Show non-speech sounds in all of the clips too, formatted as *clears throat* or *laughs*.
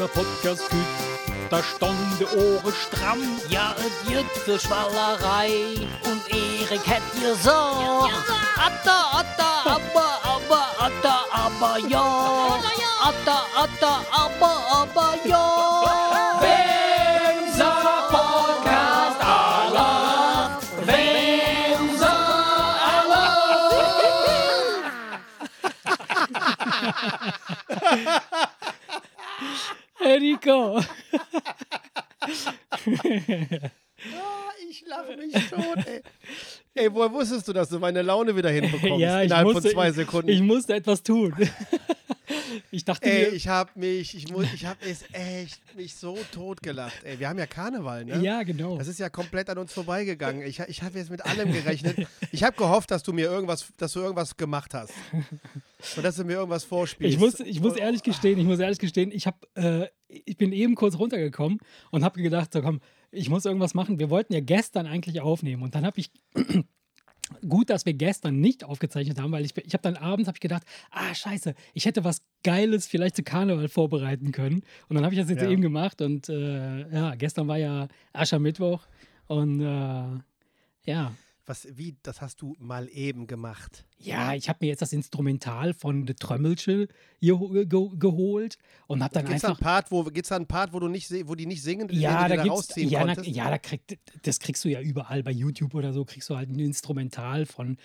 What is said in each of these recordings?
dieser Podcast küt, da stand die Ohren stramm. Ja, et jüt für Schwallerei und Erik hätt gesagt. Atta, atta, aber, aber, atta, aber, ja. Atta, atta, aber, aber, ja. Enrico. *laughs* Ah, ich lache mich tot, ey. Ey, woher wusstest du, dass du meine Laune wieder hinbekommst? *laughs* ja, ich innerhalb musste, von zwei ich- Sekunden. Ich, musste etwas tun. *laughs* ich dachte ey, mir, ich hab mich, ich muss, ich hab es echt mich so tot gelacht. Ey, wir haben ja Karneval, ne? ja, genau. Das ist ja komplett an uns vorbeigegangen. Ich, ich habe jetzt mit allem gerechnet. Ich habe gehofft, dass du mir irgendwas, dass du irgendwas gemacht hast. Und dass du mir irgendwas vorspielst. Ich muss, ich muss ehrlich gestehen, ich muss ehrlich gestehen, ich, hab, äh, ich bin eben kurz runtergekommen und habe gedacht, so komm, ich muss irgendwas machen. Wir wollten ja gestern eigentlich aufnehmen und dann habe ich *clears throat* gut, dass wir gestern nicht aufgezeichnet haben, weil ich, ich habe dann abends hab ich gedacht, ah scheiße, ich hätte was Geiles vielleicht zu Karneval vorbereiten können und dann habe ich das jetzt Ja. eben gemacht und äh, ja, gestern war ja Aschermittwoch und äh, ja, Was, wie, das hast du mal eben gemacht. ja, ich habe mir jetzt das Instrumental von The Trömmelsche hier ho- ge geholt und habe dann Gibt es da einen einfach Part, wo, gibt's da einen Part, wo, du nicht, wo die nicht singen, ja, du da da gibt's, rausziehen ja, na, konntest? ja, da kriegt, das kriegst du ja überall bei YouTube oder so, kriegst du halt ein Instrumental von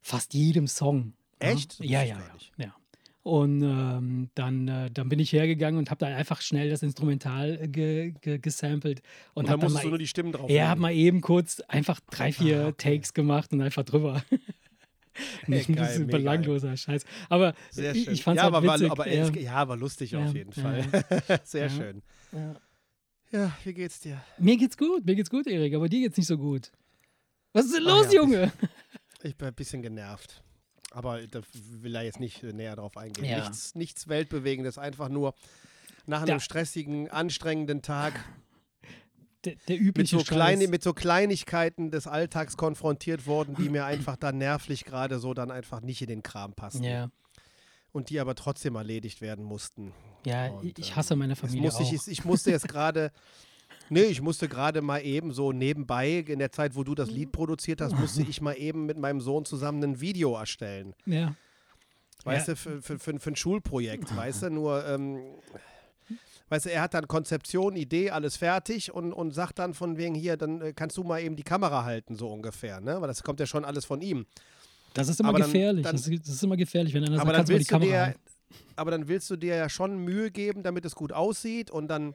fast jedem Song. Echt? Das Ja, ja, ja, ja. Und ähm, dann, äh, dann bin ich hergegangen und habe dann einfach schnell das Instrumental äh, ge ge gesampelt. Und, Und dann hab dann musstest du mal, nur die Stimmen drauf er hat mal eben kurz einfach drei, vier Ah, okay. Takes gemacht und einfach drüber. *laughs* Nicht ein geil, bisschen belangloser Scheiß. Aber ich, ich fand's ja, halt aber, war, witzig. aber ja. es- ja, war lustig Ja, auf jeden Fall. *laughs* Sehr schön. Ja. Wie geht's dir? Mir geht's gut, mir geht's gut, Erik, aber dir geht's nicht so gut. Was ist denn Ach los, ja, Junge? Ich bin ein bisschen genervt. Aber da will er jetzt nicht äh, näher drauf eingehen. Ja. Nichts, nichts Weltbewegendes, einfach nur nach einem Da- stressigen, anstrengenden Tag Der, der mit übliche so, Scheiß. kleine, mit so Kleinigkeiten des Alltags konfrontiert worden, die mir einfach dann nervlich gerade so dann einfach nicht in den Kram passen. ja, Und die aber trotzdem erledigt werden mussten. ja Und, ich- ich ähm, hasse meine Familie musste auch. ich, ich musste jetzt gerade, *laughs* nee, ich musste gerade mal eben so nebenbei, in der Zeit, wo du das Lied produziert hast, musste ich mal eben mit meinem Sohn zusammen ein Video erstellen. ja. Weißt Ja. du, für, für, für, für ein Schulprojekt, weißt du, nur, ähm, weißt du, er hat dann Konzeption, Idee, alles fertig und, und sagt dann von wegen hier, dann äh, kannst du mal eben die Kamera halten, so ungefähr, ne? Weil das kommt ja schon alles von ihm. Das ist immer Aber dann- gefährlich. dann- das, ist, das ist immer gefährlich, wenn einer sagt, dann kannst du mal die Kamera dir, halten. aber dann willst du dir ja schon Mühe geben, damit es gut aussieht und dann,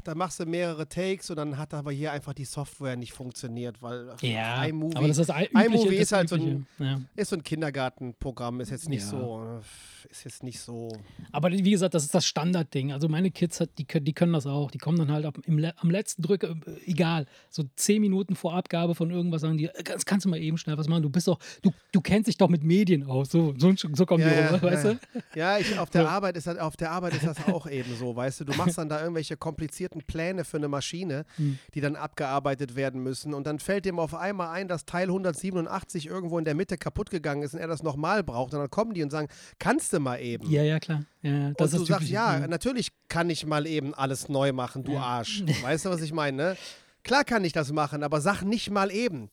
dann machst du mehrere Takes und dann hat aber hier einfach die Software nicht funktioniert, weil Ja, iMovie aber das ist das übliche. iMovie ist halt so ein- ja. ist so ein Kindergartenprogramm, ist jetzt nicht Ja. so, äh, ist jetzt nicht so. Aber wie gesagt, das ist das Standardding. Also meine Kids, hat- die, können- die können das auch. Die kommen dann halt ab, im, am letzten Drücker, äh, egal, so zehn Minuten vor Abgabe von irgendwas sagen die, äh, das kannst du mal eben schnell was machen. Du bist doch, du, du kennst dich doch mit Medien aus. So, so, so kommen die rum, weißt ja. du? Ja, ich, auf, der So. Arbeit ist das, auf der Arbeit ist das auch eben so, weißt du. Du machst dann da irgendwelche komplizierten Pläne für eine Maschine, Hm. die dann abgearbeitet werden müssen. Und dann fällt dem auf einmal ein, dass Teil 187 irgendwo in der Mitte kaputt gegangen ist und er das nochmal braucht. Und dann kommen die und sagen, kannst du mal eben. Ja, ja, klar. Ja, ja, das und ist du sagst, Typische. ja, natürlich kann ich mal eben alles neu machen, du Ja. Arsch. *laughs* Weißt du, was ich meine? Ne? Klar kann ich das machen, aber sag nicht mal eben.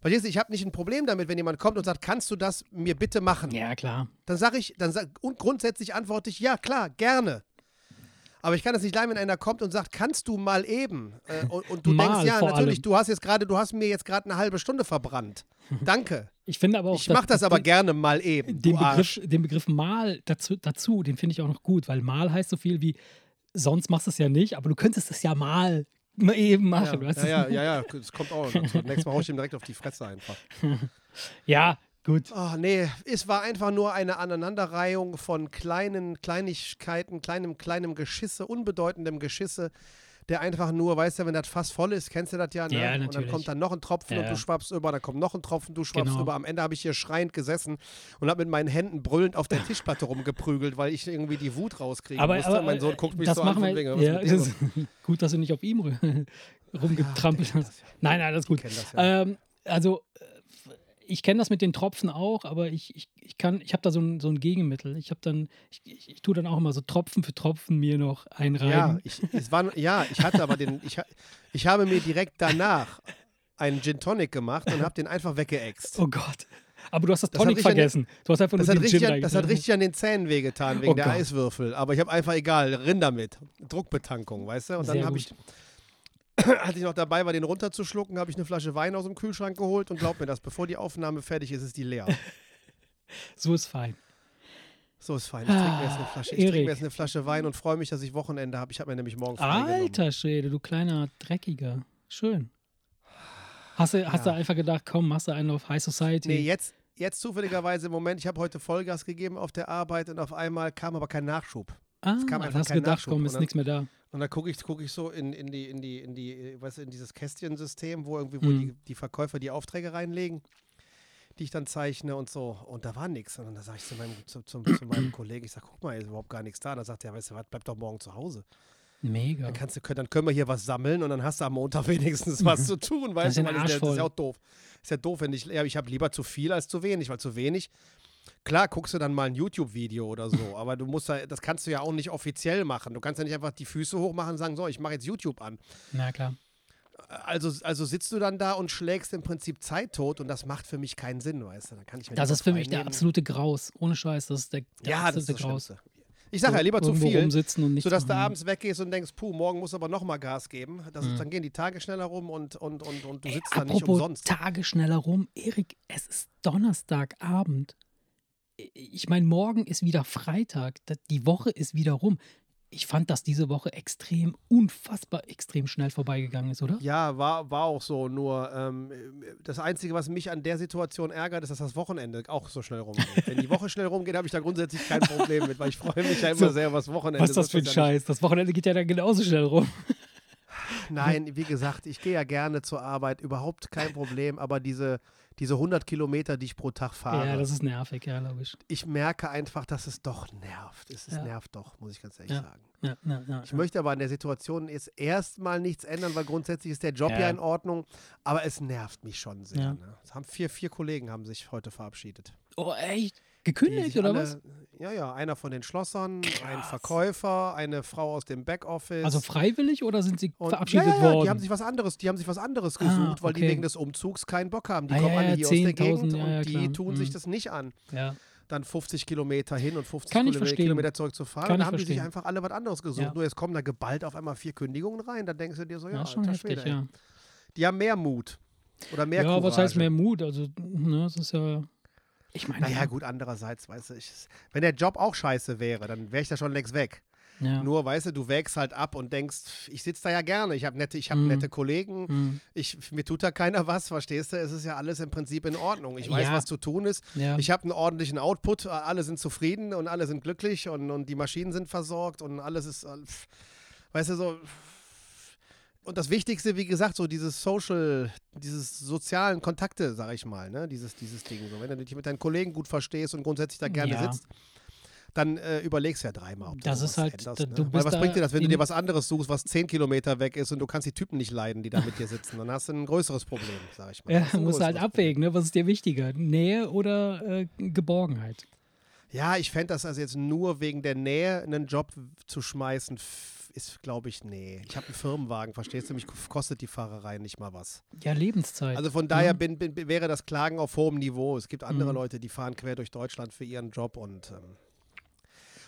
Verstehst du, ich habe nicht ein Problem damit, wenn jemand kommt und sagt, kannst du das mir bitte machen? Ja, klar. Dann sage ich, dann sag, und grundsätzlich antworte ich, ja, klar, gerne. Aber ich kann das nicht leiden, wenn einer kommt und sagt, kannst du mal eben? Äh, und, und du Mal denkst, ja, natürlich, allem. du hast jetzt gerade, du hast mir jetzt gerade eine halbe Stunde verbrannt. *laughs* Danke. Ich finde aber auch. Ich mache das aber gerne mal eben. Den. Begriff, den Begriff mal dazu, dazu den finde ich auch noch gut, weil mal heißt so viel wie, sonst machst du es ja nicht, aber du könntest es ja mal, mal eben machen. Ja, weißt ja, ja, ja, ja, das kommt auch dazu. *laughs* Nächstes Mal hau ich ihm direkt auf die Fresse einfach. ja, gut. Oh, nee, es war einfach nur eine Aneinanderreihung von kleinen Kleinigkeiten, kleinem, kleinem Geschisse, unbedeutendem Geschisse, der einfach nur, weißt du, wenn das Fass voll ist, kennst du das ja, ne? Ja, Und dann natürlich. kommt dann noch ein Tropfen und Ja. du schwappst über, dann kommt noch ein Tropfen, du schwappst Genau. über. Am Ende habe ich hier schreiend gesessen und habe mit meinen Händen brüllend auf der Tischplatte rumgeprügelt, weil ich irgendwie die Wut rauskriegen Aber, musste. aber mein Sohn guckt mich das so machen an, wegen, was ja, das, *laughs* gut, dass du nicht auf ihm ru- *laughs* rumgetrampelt hast. Nein, nein, gut. Das ja. Ähm, also, äh, ich kenne das mit den Tropfen auch, aber ich, ich, ich kann, ich habe da so ein, so ein Gegenmittel. Ich habe dann, ich, ich, ich tue dann auch immer so Tropfen für Tropfen mir noch Ja, einreiben. ich, es war, ja, ich hatte aber den, ich, ich habe mir direkt danach einen Gin Tonic gemacht und habe den einfach weggeext. Oh Gott. Aber du hast das Das Tonic an den- vergessen. Du hast einfach Das nur hat, richtig, an- das hat richtig an den Zähnen wehgetan wegen Oh der Gott. Eiswürfel. Aber ich habe einfach egal, Rind damit. Druckbetankung, weißt du? Und dann habe ich, *clears throat* als ich noch dabei war, den runterzuschlucken, habe ich eine Flasche Wein aus dem Kühlschrank geholt und glaub mir das, bevor die Aufnahme fertig ist, ist die leer. *laughs* So ist fein. So ist fein. Ich trinke mir jetzt eine Flasche, ich trinke mir jetzt eine Flasche Wein und freue mich, dass ich Wochenende habe. Ich habe mir nämlich morgen. Alter Schwede, du kleiner Dreckiger. Schön. Hast du, hast du Ja. einfach gedacht, komm, machst du einen auf High Society? Nee, jetzt, jetzt zufälligerweise im Moment, ich habe heute Vollgas gegeben auf der Arbeit und auf einmal kam aber kein Nachschub. ah, kam dann einfach hast du kein gedacht, Nachschub. komm, ist nichts mehr da. Und dann gucke ich, guck ich so in, in die, in die, in die, du, in dieses Kästchensystem, wo irgendwie, wo Mhm. die, die Verkäufer die Aufträge reinlegen, die ich dann zeichne und so. Und da war nichts. Und dann sage ich zu meinem, zu, zum, zu meinem *clears throat* Kollegen, ich sage, guck mal, hier ist überhaupt gar nichts da. Und dann sagt er, weißt du was, bleib doch morgen zu Hause. Mega. Dann, kannst du, dann können wir hier was sammeln und dann hast du am Montag *laughs* wenigstens was zu tun, weißt ist du? Weil das, das ist ja auch doof. Ist ja doof, wenn ich, ja, ich habe lieber zu viel als zu wenig, weil zu wenig, klar, guckst du dann mal ein YouTube-Video oder so, *laughs* aber du musst ja, das kannst du ja auch nicht offiziell machen. Du kannst ja nicht einfach die Füße hochmachen und sagen, so, ich mache jetzt YouTube an. Na klar. Also, also sitzt du dann da und schlägst im Prinzip Zeit tot und das macht für mich keinen Sinn, weißt du? Dann kann ich mir Das ist für mich der absolute Graus. Ohne Scheiß, das ist der, der Ja, das ist absolute Graus. Schlimmste. Ich sage ja lieber zu viel, rumsitzen und sodass du machen. abends weggehst und denkst, puh, morgen muss aber nochmal Gas geben. Das ist, dann gehen die Tage schneller rum und, und, und, und du Ey, sitzt da nicht umsonst. Tage schneller rum. Erik, es ist Donnerstagabend. Ich meine, morgen ist wieder Freitag. Die Woche ist wieder rum. Ich fand, dass diese Woche extrem, unfassbar extrem schnell vorbeigegangen ist, oder? Ja, war, war auch so. Nur ähm, das Einzige, was mich an der Situation ärgert, ist, dass das Wochenende auch so schnell rumgeht. *laughs* Wenn die Woche schnell rumgeht, habe ich da grundsätzlich kein Problem mit, weil ich freue mich ja *laughs* immer So, sehr das Wochenende. Was ist das für ein Scheiß? Das Wochenende geht ja dann genauso schnell rum. Nein, wie gesagt, ich gehe ja gerne zur Arbeit, überhaupt kein Problem. Aber diese, diese 100 Kilometer, die ich pro Tag fahre, Ja, das ist nervig, ja, logisch. ich merke einfach, dass es doch nervt. Es, Ja. nervt doch, muss ich ganz ehrlich Ja. sagen. Ja, ja, ja, Ich möchte aber an der Situation jetzt erstmal nichts ändern, weil grundsätzlich ist der Job ja, Ja. in Ordnung, aber es nervt mich schon sehr. Ja. Ne? Es haben vier, vier Kollegen haben sich heute verabschiedet. Oh, echt? Gekündigt oder alle, was? Ja, ja, einer von den Schlossern, ein Krass. Verkäufer, eine Frau aus dem Backoffice. Also freiwillig oder sind sie und, verabschiedet ja, ja, ja, worden? Die haben sich was anderes, die haben sich was anderes Ah, gesucht, weil die okay. wegen des Umzugs keinen Bock haben. Die Ah, kommen alle hier aus der 10.000, Gegend und die tun Mhm. sich das nicht an. ja. dann 50 Kilometer hin und 50 Kann ich Kilometer. Kilometer zurück zu fahren. Kann dann haben die sich einfach alle was anderes gesucht. Ja. Nur jetzt kommen da geballt auf einmal vier Kündigungen rein. Dann denkst du dir so, ja, Ja, schon heftig, Schwede, ja. Die haben mehr Mut. Oder mehr ja, Courage. was heißt mehr Mut? Also, ne, das ist ja. Ich meine, Naja, gut, andererseits, weißt du, ich, wenn der Job auch scheiße wäre, dann wäre ich da schon längst weg. ja. Nur, weißt du, du wägst halt ab und denkst, ich sitze da ja gerne, ich habe nette, ich hab Mhm. nette Kollegen, Hm, ich, mir tut da keiner was, verstehst du? Es ist ja alles im Prinzip in Ordnung. Ich weiß, Ja. was zu tun ist. ja. Ich habe einen ordentlichen Output, alle sind zufrieden und alle sind glücklich und, und die Maschinen sind versorgt und alles ist, äh, weißt du, so. Und das Wichtigste, wie gesagt, so dieses Social, dieses sozialen Kontakte, sag ich mal, ne? dieses, dieses Ding. So, wenn du dich mit deinen Kollegen gut verstehst und grundsätzlich da gerne Ja. sitzt, dann äh, überlegst du ja dreimal, ob du Das sowas ist halt, änderst, ne? du Weil was bringt dir das, wenn du dir was anderes suchst, was zehn Kilometer weg ist und du kannst die Typen nicht leiden, die da mit dir sitzen? Dann hast du ein größeres Problem, sag ich mal. Ja, musst du halt abwägen, ne? was ist dir wichtiger? Nähe oder äh, Geborgenheit? Ja, ich fände das also jetzt nur wegen der Nähe einen Job zu schmeißen, ist, glaube ich, nee. Ich habe einen Firmenwagen, verstehst du? Mich kostet die Fahrerei nicht mal was. Ja, Lebenszeit. Also von daher Ja. bin, bin, wäre das Klagen auf hohem Niveau. Es gibt andere Mhm. Leute, die fahren quer durch Deutschland für ihren Job und ähm,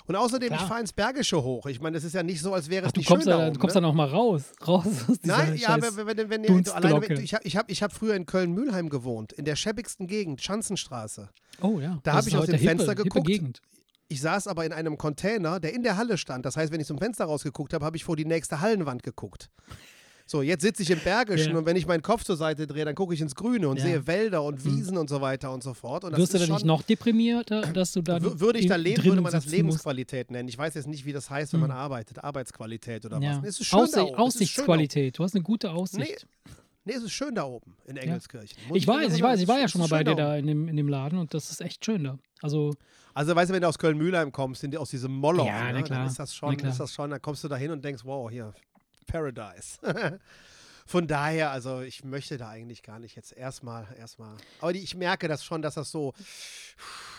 und außerdem, Klar. ich fahre ins Bergische hoch. Ich meine, es ist ja nicht so, als wäre Ach, es du nicht kommst, schön da da, oben, du kommst ne? dann auch mal raus. *laughs* Raus aus dieser Nein, ja, wenn, wenn, wenn, wenn du alleine, ich habe ich hab, ich hab früher in Köln-Mühlheim gewohnt, in der schäbigsten Gegend, Schanzenstraße. Oh ja. Da das hab ist ich aus dem hippe, Fenster hippe geguckt. Gegend. Ich saß aber in einem Container, der in der Halle stand. Das heißt, wenn ich zum Fenster rausgeguckt habe, habe ich vor die nächste Hallenwand geguckt. So, jetzt sitze ich im Bergischen Ja. und wenn ich meinen Kopf zur Seite drehe, dann gucke ich ins Grüne und Ja. sehe Wälder und Wiesen und so weiter und so fort. Und Wirst du dann nicht noch deprimierter, dass du dann. wür- würde ich da leben, würde man das sitzen musst? Lebensqualität nennen. Ich weiß jetzt nicht, wie das heißt, wenn man Hm. arbeitet. Arbeitsqualität oder Ja. was. Es ist schön da Aussicht, da oben. Aussichtsqualität. Du hast eine gute Aussicht. Nee, es ist schön da oben in Engelskirchen. Ich weiß, ich weiß, ich war ja schon mal bei dir da da in dem, in dem Laden und das ist echt schön da. Also, Also, weißt du, wenn du aus Köln-Mühlheim kommst, sind die aus diesem Moloch, Ja, ne? dann ist das schon, ist das schon, dann kommst du da hin und denkst, wow, hier, Paradise. *laughs* Von daher, also ich möchte da eigentlich gar nicht jetzt erstmal, erstmal. Aber die, ich merke das schon, dass das so,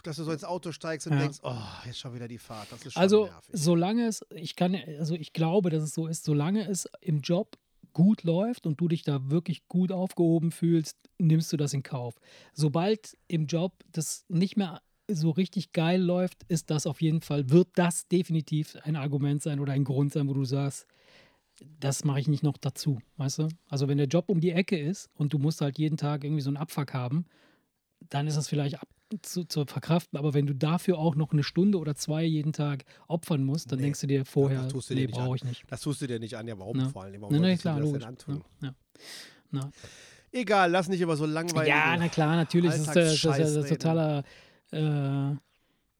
dass du so ins Auto steigst und Ja. denkst, oh, jetzt schon wieder die Fahrt. Das ist schon Also, nervig. solange es, ich kann, also ich glaube, dass es so ist, solange es im Job gut läuft und du dich da wirklich gut aufgehoben fühlst, nimmst du das in Kauf. Sobald im Job das nicht mehr so richtig geil läuft, ist das auf jeden Fall, wird das definitiv ein Argument sein oder ein Grund sein, wo du sagst, das mache ich nicht noch dazu, weißt du? Also wenn der Job um die Ecke ist und du musst halt jeden Tag irgendwie so einen Abfuck haben, dann ist das vielleicht ab zu, zu verkraften. Aber wenn du dafür auch noch eine Stunde oder zwei jeden Tag opfern musst, dann Nee, denkst du dir vorher, dir nee, nicht brauche ich nicht. Das tust du dir nicht an, ja, warum Ne. vor allem? Warum Nee, nee, klar, du das antun? Ja, ja. Egal, lass nicht über so langweilige. ja, na klar, natürlich. Das ist, das das ist reden. totaler äh,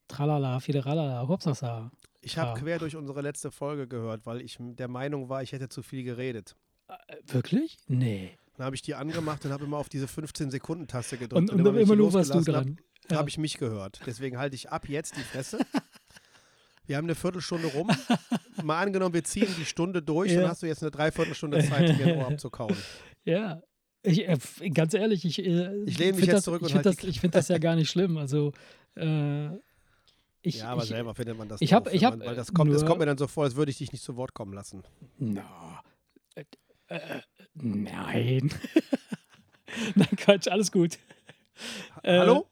Tralala, Fideralala, Hopsasa. Ich habe Ja. quer durch unsere letzte Folge gehört, weil ich der Meinung war, ich hätte zu viel geredet. Äh, wirklich? Nee. Dann habe ich die angemacht und habe immer auf diese 15-Sekunden-Taste gedrückt. Und, und, ich immer die nur warst du dran. Hab, habe ich mich gehört. Deswegen halte ich ab jetzt die Fresse. *laughs* Wir haben eine Viertelstunde rum. *laughs* Mal angenommen, wir ziehen die Stunde durch, Ja. dann hast du jetzt eine Dreiviertelstunde Zeit, dir ein Ohr abzukauen. *laughs* Ja. Ich, äh, ganz ehrlich, ich, äh, Ich lehne mich jetzt das, zurück und ich finde halt das, die ich find das ja gar nicht schlimm. Also, äh, ich, ja, aber ich, selber findet man das ich doof, hab- wenn ich hab, man, weil das äh, kommt, das nur- kommt mir dann so vor, als würde ich dich nicht zu Wort kommen lassen. Na, äh, äh, nein. *laughs* nein, Quatsch, alles gut. Hallo?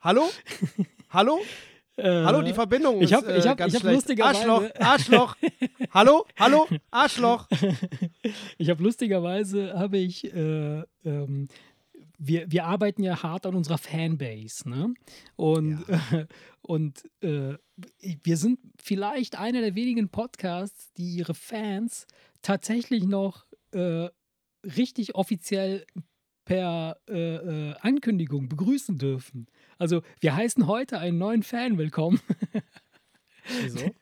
Hallo? Hallo? Äh, Hallo, die Verbindung ich hab- ist äh, ich hab- ganz ich hab schlecht. lustigerweise- Arschloch, Arschloch. Hallo? Hallo? Arschloch. *laughs* Ich habe lustigerweise, habe ich, äh, ähm, wir, wir arbeiten ja hart an unserer Fanbase, ne? Und, äh, *laughs* und äh, wir sind vielleicht einer der wenigen Podcasts, die ihre Fans tatsächlich noch äh, richtig offiziell per äh, äh, Ankündigung begrüßen dürfen. Also wir heißen heute einen neuen Fan willkommen *laughs* Wieso?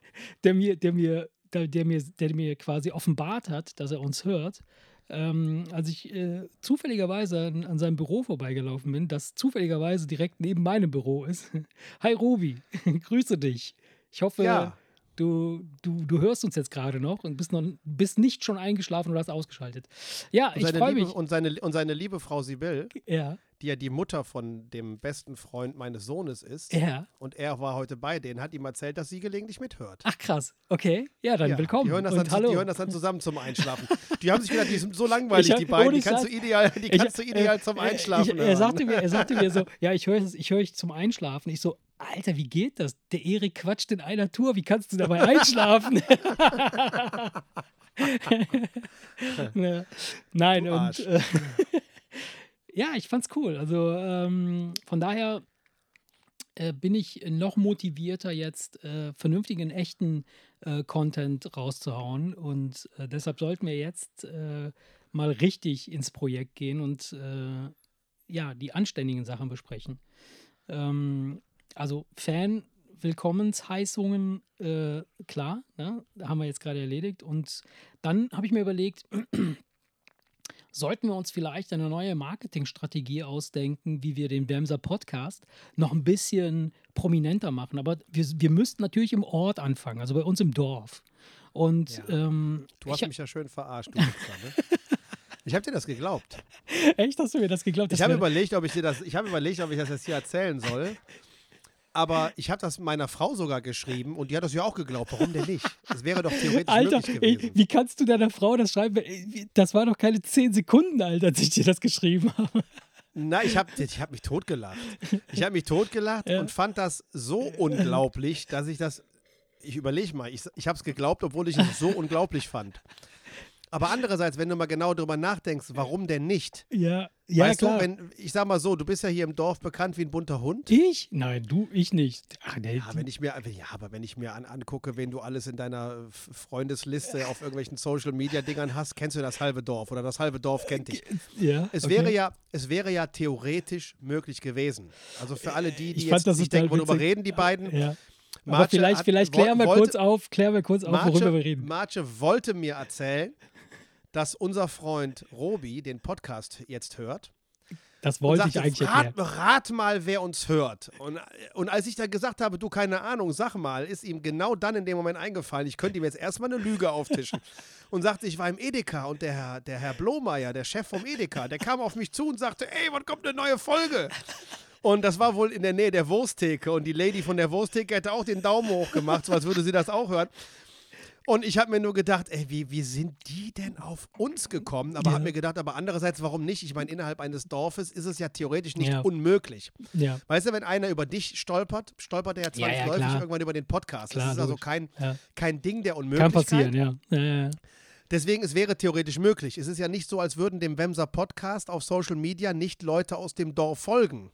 der mir, der mir, der, der mir, der mir quasi offenbart hat, dass er uns hört, ähm, als ich äh, zufälligerweise an, an seinem Büro vorbeigelaufen bin, das zufälligerweise direkt neben meinem Büro ist. *laughs* Hi Robi, *laughs* grüße dich. Ich hoffe, Ja. Du, du, du hörst uns jetzt gerade noch und bist, noch, bist nicht schon eingeschlafen oder hast ausgeschaltet. Ja, ich freue mich. und, seine, und seine liebe Frau Sibyl, Ja, die ja die Mutter von dem besten Freund meines Sohnes ist, ja. und er war heute bei denen, hat ihm erzählt, dass sie gelegentlich mithört. Ach krass, okay. Ja, dann Ja, willkommen. Die hören, das und dann, hallo. die hören das dann zusammen zum Einschlafen. *laughs* die haben sich gedacht, die sind so langweilig, Ich hab- die beiden. Die kannst, du ideal, die Ich- kannst du ideal äh, zum äh, Einschlafen Ich, er, hören. sagte mir, er sagte mir so, *laughs* ja, ich höre ich höre ich zum Einschlafen. Ich so, Alter, wie geht das? Der Erik quatscht in einer Tour, wie kannst du dabei einschlafen? *laughs* Ne. Nein, und äh, *laughs* ja, ich fand's cool. Also ähm, von daher äh, bin ich noch motivierter, jetzt äh, vernünftigen, echten äh, Content rauszuhauen. Und äh, deshalb sollten wir jetzt äh, mal richtig ins Projekt gehen und ja, die anständigen Sachen besprechen. Ähm, also Fan-Willkommensheißungen, äh, klar, ne? haben wir jetzt gerade erledigt. Und dann habe ich mir überlegt, *clears throat* sollten wir uns vielleicht eine neue Marketingstrategie ausdenken, wie wir den Wemser Podcast noch ein bisschen prominenter machen. Aber wir, wir müssten natürlich im Ort anfangen, also bei uns im Dorf. Und Ja. ähm, Du hast ich, mich ja schön verarscht, du ne? *laughs* Ich habe dir das geglaubt. echt, hast du mir das geglaubt? Ich habe überlegt, ob ich dir das, ich habe überlegt, ob ich das jetzt hier erzählen soll. *laughs* Aber ich habe das meiner Frau sogar geschrieben und die hat das ja auch geglaubt. Warum denn nicht? Das wäre doch theoretisch Alter, möglich ey, gewesen. wie kannst du deiner Frau das schreiben? Ey, Das war doch keine 10 Sekunden, Alter, als ich dir das geschrieben habe. Nein, ich habe ich hab mich totgelacht. Ich habe mich totgelacht Ja. und fand das so unglaublich, dass ich das. Ich überlege mal, ich, ich habe es geglaubt, obwohl ich es so unglaublich fand. Aber andererseits, wenn du mal genau drüber nachdenkst, warum denn nicht? Ja, ja, weißt klar. du, wenn, ich sag mal so, du bist ja hier im Dorf bekannt wie ein bunter Hund. ich? Nein, du, ich nicht. Ach, nee, Ja, wenn ich mir, ja, aber wenn ich mir an, angucke, wen du alles in deiner Freundesliste auf irgendwelchen Social Media Dingern hast, kennst du das halbe Dorf oder das halbe Dorf kennt dich. ja, Es okay. wäre ja, es wäre ja theoretisch möglich gewesen. Also für alle die, die Ich fand jetzt das nicht denken, worüber reden die beiden. Ja. Aber vielleicht, hat- vielleicht klären wir wollte- kurz auf, klären wir kurz auf, worüber wir reden. Marce wollte mir erzählen, dass unser Freund Robi den Podcast jetzt hört Das wollte ich sagte, eigentlich rat, rat mal, wer uns hört. Und, und als ich dann gesagt habe, du keine Ahnung, sag mal, ist ihm genau dann in dem Moment eingefallen, ich könnte ihm jetzt erstmal eine Lüge auftischen. *laughs* und sagte, ich war im Edeka und der Herr, der Herr Blomeyer, der Chef vom Edeka, der kam auf mich zu und sagte, ey, wann kommt eine neue Folge? Und das war wohl in der Nähe der Wursttheke und die Lady von der Wursttheke hätte auch den Daumen hoch gemacht, so als würde sie das auch hören. Und ich habe mir nur gedacht, ey, wie, wie sind die denn auf uns gekommen? Aber Ja. habe mir gedacht, aber andererseits, warum nicht? Ich meine, innerhalb eines Dorfes ist es ja theoretisch nicht Ja. unmöglich. Ja, Weißt du, wenn einer über dich stolpert, stolpert er ja zwangsläufig irgendwann über den Podcast. Klar, das ist also logisch. kein, kein Ding der Unmöglichkeit. Kann passieren, ja. ja, ja, ja. Deswegen, es wäre theoretisch möglich. Es ist ja nicht so, als würden dem Wemser Podcast auf Social Media nicht Leute aus dem Dorf folgen.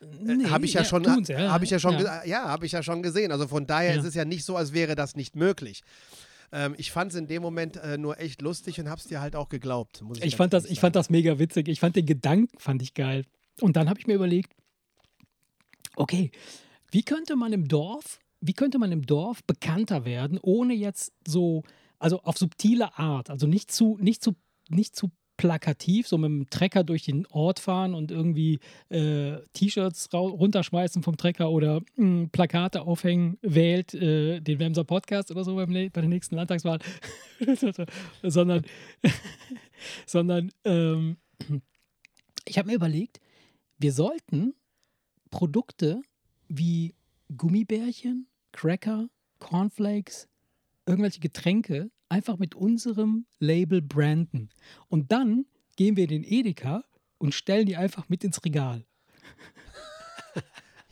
Nee, habe ich ja, schon, tun's, ja, habe ich ja schon, ja. ja, habe ich ja schon gesehen. Also von daher Ja. ist es ja nicht so, als wäre das nicht möglich. Ähm, ich fand es in dem Moment äh, nur echt lustig und habe es dir halt auch geglaubt. Ich Ich fand, das, ehrlich ich fand sagen. das mega witzig. Ich fand den Gedanken fand ich geil. Und dann habe ich mir überlegt, okay, wie könnte man im Dorf, wie könnte man im Dorf bekannter werden, ohne jetzt so, also auf subtile Art, also nicht zu, nicht zu, nicht zu plakativ, so mit dem Trecker durch den Ort fahren und irgendwie äh, T-Shirts runterschmeißen vom Trecker oder mh, Plakate aufhängen, wählt äh, den Wemser Podcast oder so beim, bei der nächsten Landtagswahl, *laughs* sondern, *laughs* sondern ähm, ich habe mir überlegt, wir sollten Produkte wie Gummibärchen, Cracker, Cornflakes, irgendwelche Getränke einfach mit unserem Label branden. Und dann gehen wir in den Edeka und stellen die einfach mit ins Regal. *laughs*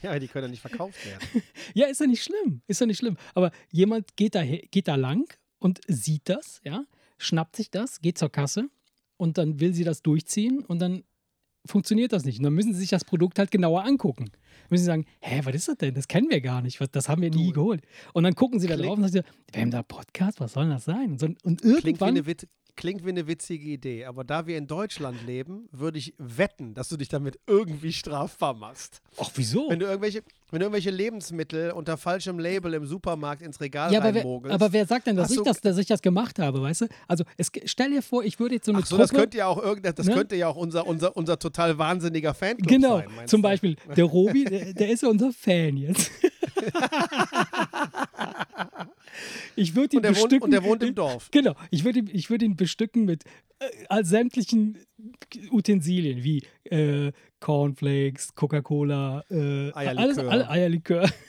Ja, die können ja nicht verkauft werden. *laughs* Ja, ist ja nicht schlimm. Ist ja nicht schlimm. Aber jemand geht da, geht da lang und sieht das, ja, schnappt sich das, geht zur Kasse und dann will sie das durchziehen und dann funktioniert das nicht. Und dann müssen sie sich das Produkt halt genauer angucken. Müssen sie sagen, hä, was ist das denn? Das kennen wir gar nicht. Was- Das haben wir nie geholt. Und dann gucken sie da Klingt- drauf und sagen, wir haben da Podcast, was soll denn das sein? Und, so, und Klingt wie, irgendwann, eine Wit klingt wie eine witzige Idee, aber da wir in Deutschland leben, würde ich wetten, dass du dich damit irgendwie strafbar machst. ach wieso? Wenn du irgendwelche, wenn du irgendwelche Lebensmittel unter falschem Label im Supermarkt ins Regal Ja, aber wer, reinmogelst. aber wer sagt denn, dass ich, das, dass ich das gemacht habe, weißt du? Also es, stell dir vor, ich würde jetzt so eine Ach so, das Truppe- könnte ja auch irgend, das Ne? könnte ja auch unser, unser, unser total wahnsinniger Fanclub Genau, sein. meinst zum du? Beispiel *laughs* der Robi, der, der ist ja unser Fan jetzt. *laughs* *laughs* ich würde ihn Und der, wohnt, bestücken. und der wohnt im Dorf. *laughs* Genau, ich würde ihn, ich würd ihn bestücken mit äh, all sämtlichen Utensilien wie äh, Cornflakes, Coca-Cola, äh, Eierlikör. alles, alle Eierlikör. *laughs*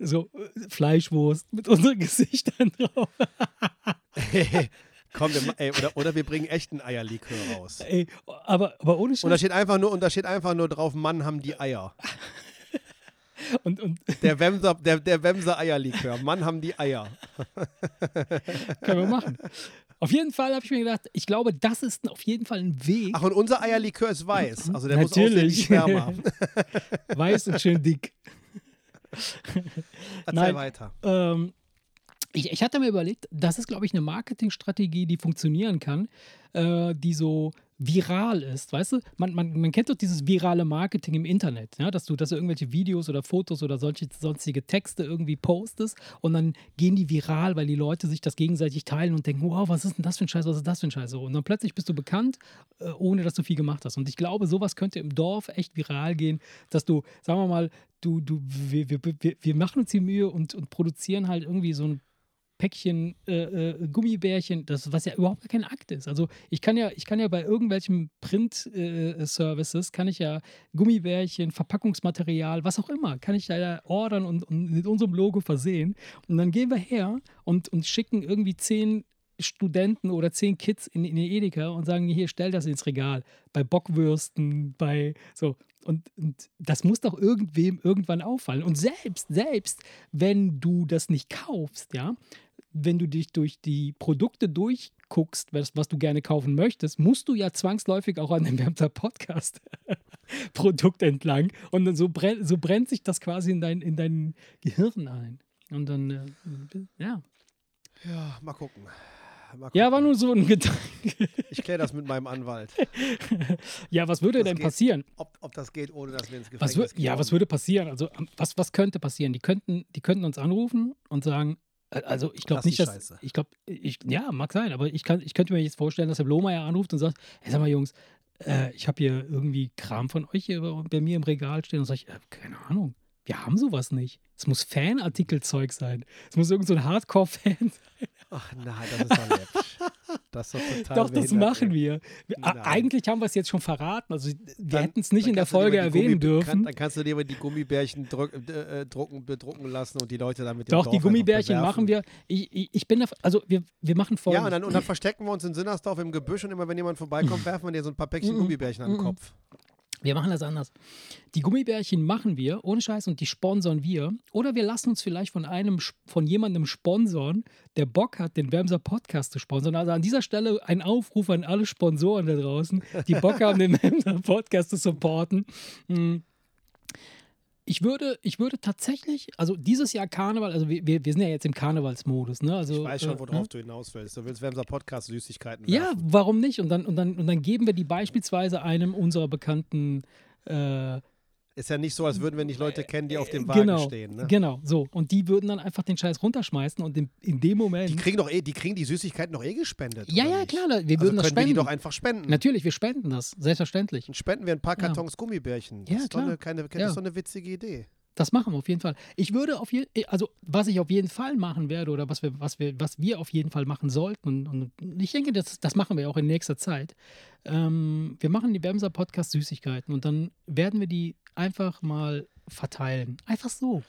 So äh, Fleischwurst mit unseren *laughs* Gesichtern drauf. Komm, wir, ey, oder, oder wir bringen echten Eierlikör raus. Ey, aber, aber ohne Und da Scheiß. steht einfach nur, und da steht einfach nur drauf, Mann haben die Eier. Und, und *laughs* Der Wemser, der, der Wemser Eierlikör. Mann haben die Eier. *laughs* können wir machen. Auf jeden Fall habe ich mir gedacht, ich glaube, das ist auf jeden Fall ein Weg. Ach, und unser Eierlikör ist weiß. Also der muss aussehen Natürlich. Sperma. *laughs* Weiß und schön dick. Erzähl Nein. weiter. Ähm, ich, ich hatte mir überlegt, das ist, glaube ich, eine Marketingstrategie, die funktionieren kann, äh, die so viral ist. Weißt du, man, man, man kennt doch dieses virale Marketing im Internet, ja? dass, du, dass du irgendwelche Videos oder Fotos oder solche sonstige Texte irgendwie postest und dann gehen die viral, weil die Leute sich das gegenseitig teilen und denken, wow, was ist denn das für ein Scheiß, was ist das für ein Scheiß? Und dann plötzlich bist du bekannt, äh, ohne dass du viel gemacht hast. Und ich glaube, sowas könnte im Dorf echt viral gehen, dass du, sagen wir mal, du, du, wir, wir, wir, wir machen uns die Mühe und, und produzieren halt irgendwie so ein Päckchen äh, äh, Gummibärchen, das, was ja überhaupt kein Akt ist. Also ich kann ja, ich kann ja bei irgendwelchen Print-Services, kann ich ja Gummibärchen, Verpackungsmaterial, was auch immer, kann ich ja ordern und, und mit unserem Logo versehen. Und dann gehen wir her und, und schicken irgendwie zehn Studenten oder zehn Kids in, in den Edeka und sagen, hier, stell das ins Regal. Bei Bockwürsten, bei so. Und, und das muss doch irgendwem irgendwann auffallen. Und selbst, selbst, wenn du das nicht kaufst, ja, wenn du dich durch die Produkte durchguckst, was, was du gerne kaufen möchtest, musst du ja zwangsläufig auch an dem Webster Podcast *laughs* Produkt entlang. Und dann so, brenn, so brennt sich das quasi in dein, in dein Gehirn ein. Und dann, äh, ja. Ja, mal gucken. Ja, war nur so ein *laughs* Gedanke. Ich kläre das mit meinem Anwalt. Ja, was würde Das denn geht. passieren? Ob, ob das geht, ohne dass wir ins Was Gefängnis wür- ja, was würde passieren? Also, was, was könnte passieren? Die könnten, die könnten uns anrufen und sagen, äh, also ich glaube die nicht, dass. Scheiße. Ich glaube, ich, ja, mag sein, aber ich, kann, ich könnte mir jetzt vorstellen, dass der Blomeyer anruft und sagt: hey, sag mal, Jungs, äh, ich habe hier irgendwie Kram von euch hier bei mir im Regal stehen und sage ich, äh, keine Ahnung, wir haben sowas nicht. Es muss Fanartikelzeug sein. Es muss irgend so ein Hardcore-Fan *laughs* sein. Ach nein, das ist doch läppisch. Das ist doch total Doch, das machen wir. wir eigentlich haben wir es jetzt schon verraten. Also wir Dann- hätten es nicht in der Folge mal erwähnen dürfen. Kann, dann kannst du dir aber die Gummibärchen drück, äh, äh, drucken, bedrucken lassen und die Leute dann mit dem Doch, die Gummibärchen machen wir. Ich, ich, ich bin da, also wir, wir machen Ja, folgendes. und dann, und dann verstecken wir uns in Sinnersdorf im Gebüsch und immer wenn jemand vorbeikommt, *laughs* werfen wir dir so ein paar Päckchen Gummibärchen an den Kopf. Wir machen das anders. Die Gummibärchen machen wir, ohne Scheiß, und die sponsern wir. Oder wir lassen uns vielleicht von einem, von jemandem sponsern, der Bock hat, den Wemser Podcast zu sponsern. Also an dieser Stelle ein Aufruf an alle Sponsoren da draußen, die Bock haben, den *laughs* Wemser Podcast zu supporten. Hm. Ich würde, ich würde tatsächlich, also dieses Jahr Karneval, also wir, wir, sind ja jetzt im Karnevalsmodus, ne? Also, Ich weiß schon, äh, worauf du hinaus willst. Du willst Wemser Podcast Süßigkeiten ja, werfen. warum nicht? Und dann, und, dann, und dann geben wir die beispielsweise einem unserer bekannten äh, Ist ja nicht so, als würden wir nicht Leute kennen, die auf dem Wagen genau, stehen. Ne? Genau, so. Und die würden dann einfach den Scheiß runterschmeißen und in, in dem Moment. Die kriegen doch eh, die kriegen die Süßigkeiten doch eh gespendet. ja, ja, klar, wir Also würden können das wir spenden. die doch einfach spenden. Natürlich, wir spenden das, selbstverständlich. Dann spenden wir ein paar Ja. Kartons Gummibärchen. Das Ja, ist klar. eine, keine, das Ja. ist doch eine witzige Idee. Das machen wir auf jeden Fall. Ich würde auf jeden also was ich auf jeden Fall machen werde oder was wir, was wir, was wir auf jeden Fall machen sollten, und, und ich denke, das, das machen wir auch in nächster Zeit. Ähm, wir machen die Bemser Podcast Süßigkeiten und dann werden wir die einfach mal verteilen. Einfach so.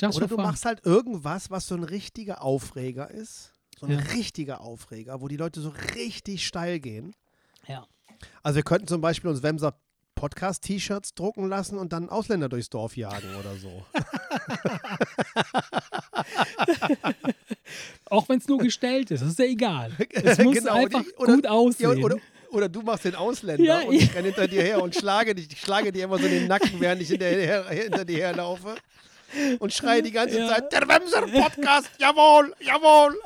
Just Oder du fun. machst halt irgendwas, was so ein richtiger Aufreger ist. So ein Ja. richtiger Aufreger, wo die Leute so richtig steil gehen. Ja. Also wir könnten zum Beispiel uns Wemser Podcast-T-Shirts drucken lassen und dann Ausländer durchs Dorf jagen oder so. *laughs* Auch wenn es nur gestellt ist, das ist ja egal. *laughs* Es muss Genau, einfach oder- gut Ja, aussehen. oder, oder du machst den Ausländer Ja, und ich ja. renne hinter dir her und schlage dich, ich schlage dir immer so den Nacken, während ich hinter, hinter dir herlaufe und schreie die ganze Ja. Zeit, der Wemser Podcast, jawohl, jawohl.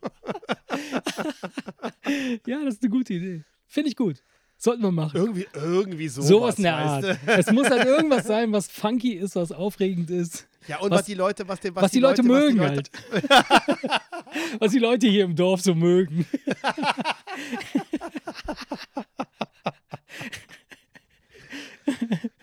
*laughs* ja, das ist eine gute Idee. Finde ich gut. Sollten wir machen. Irgendwie, irgendwie sowas, Sowas in der Art. du? Es muss halt *laughs* irgendwas sein, was funky ist, was aufregend ist. Ja, und Was- was, die Leute, was, die, was, Was, die Leute was die mögen Leute- halt. *laughs* was die Leute hier im Dorf so mögen. *laughs*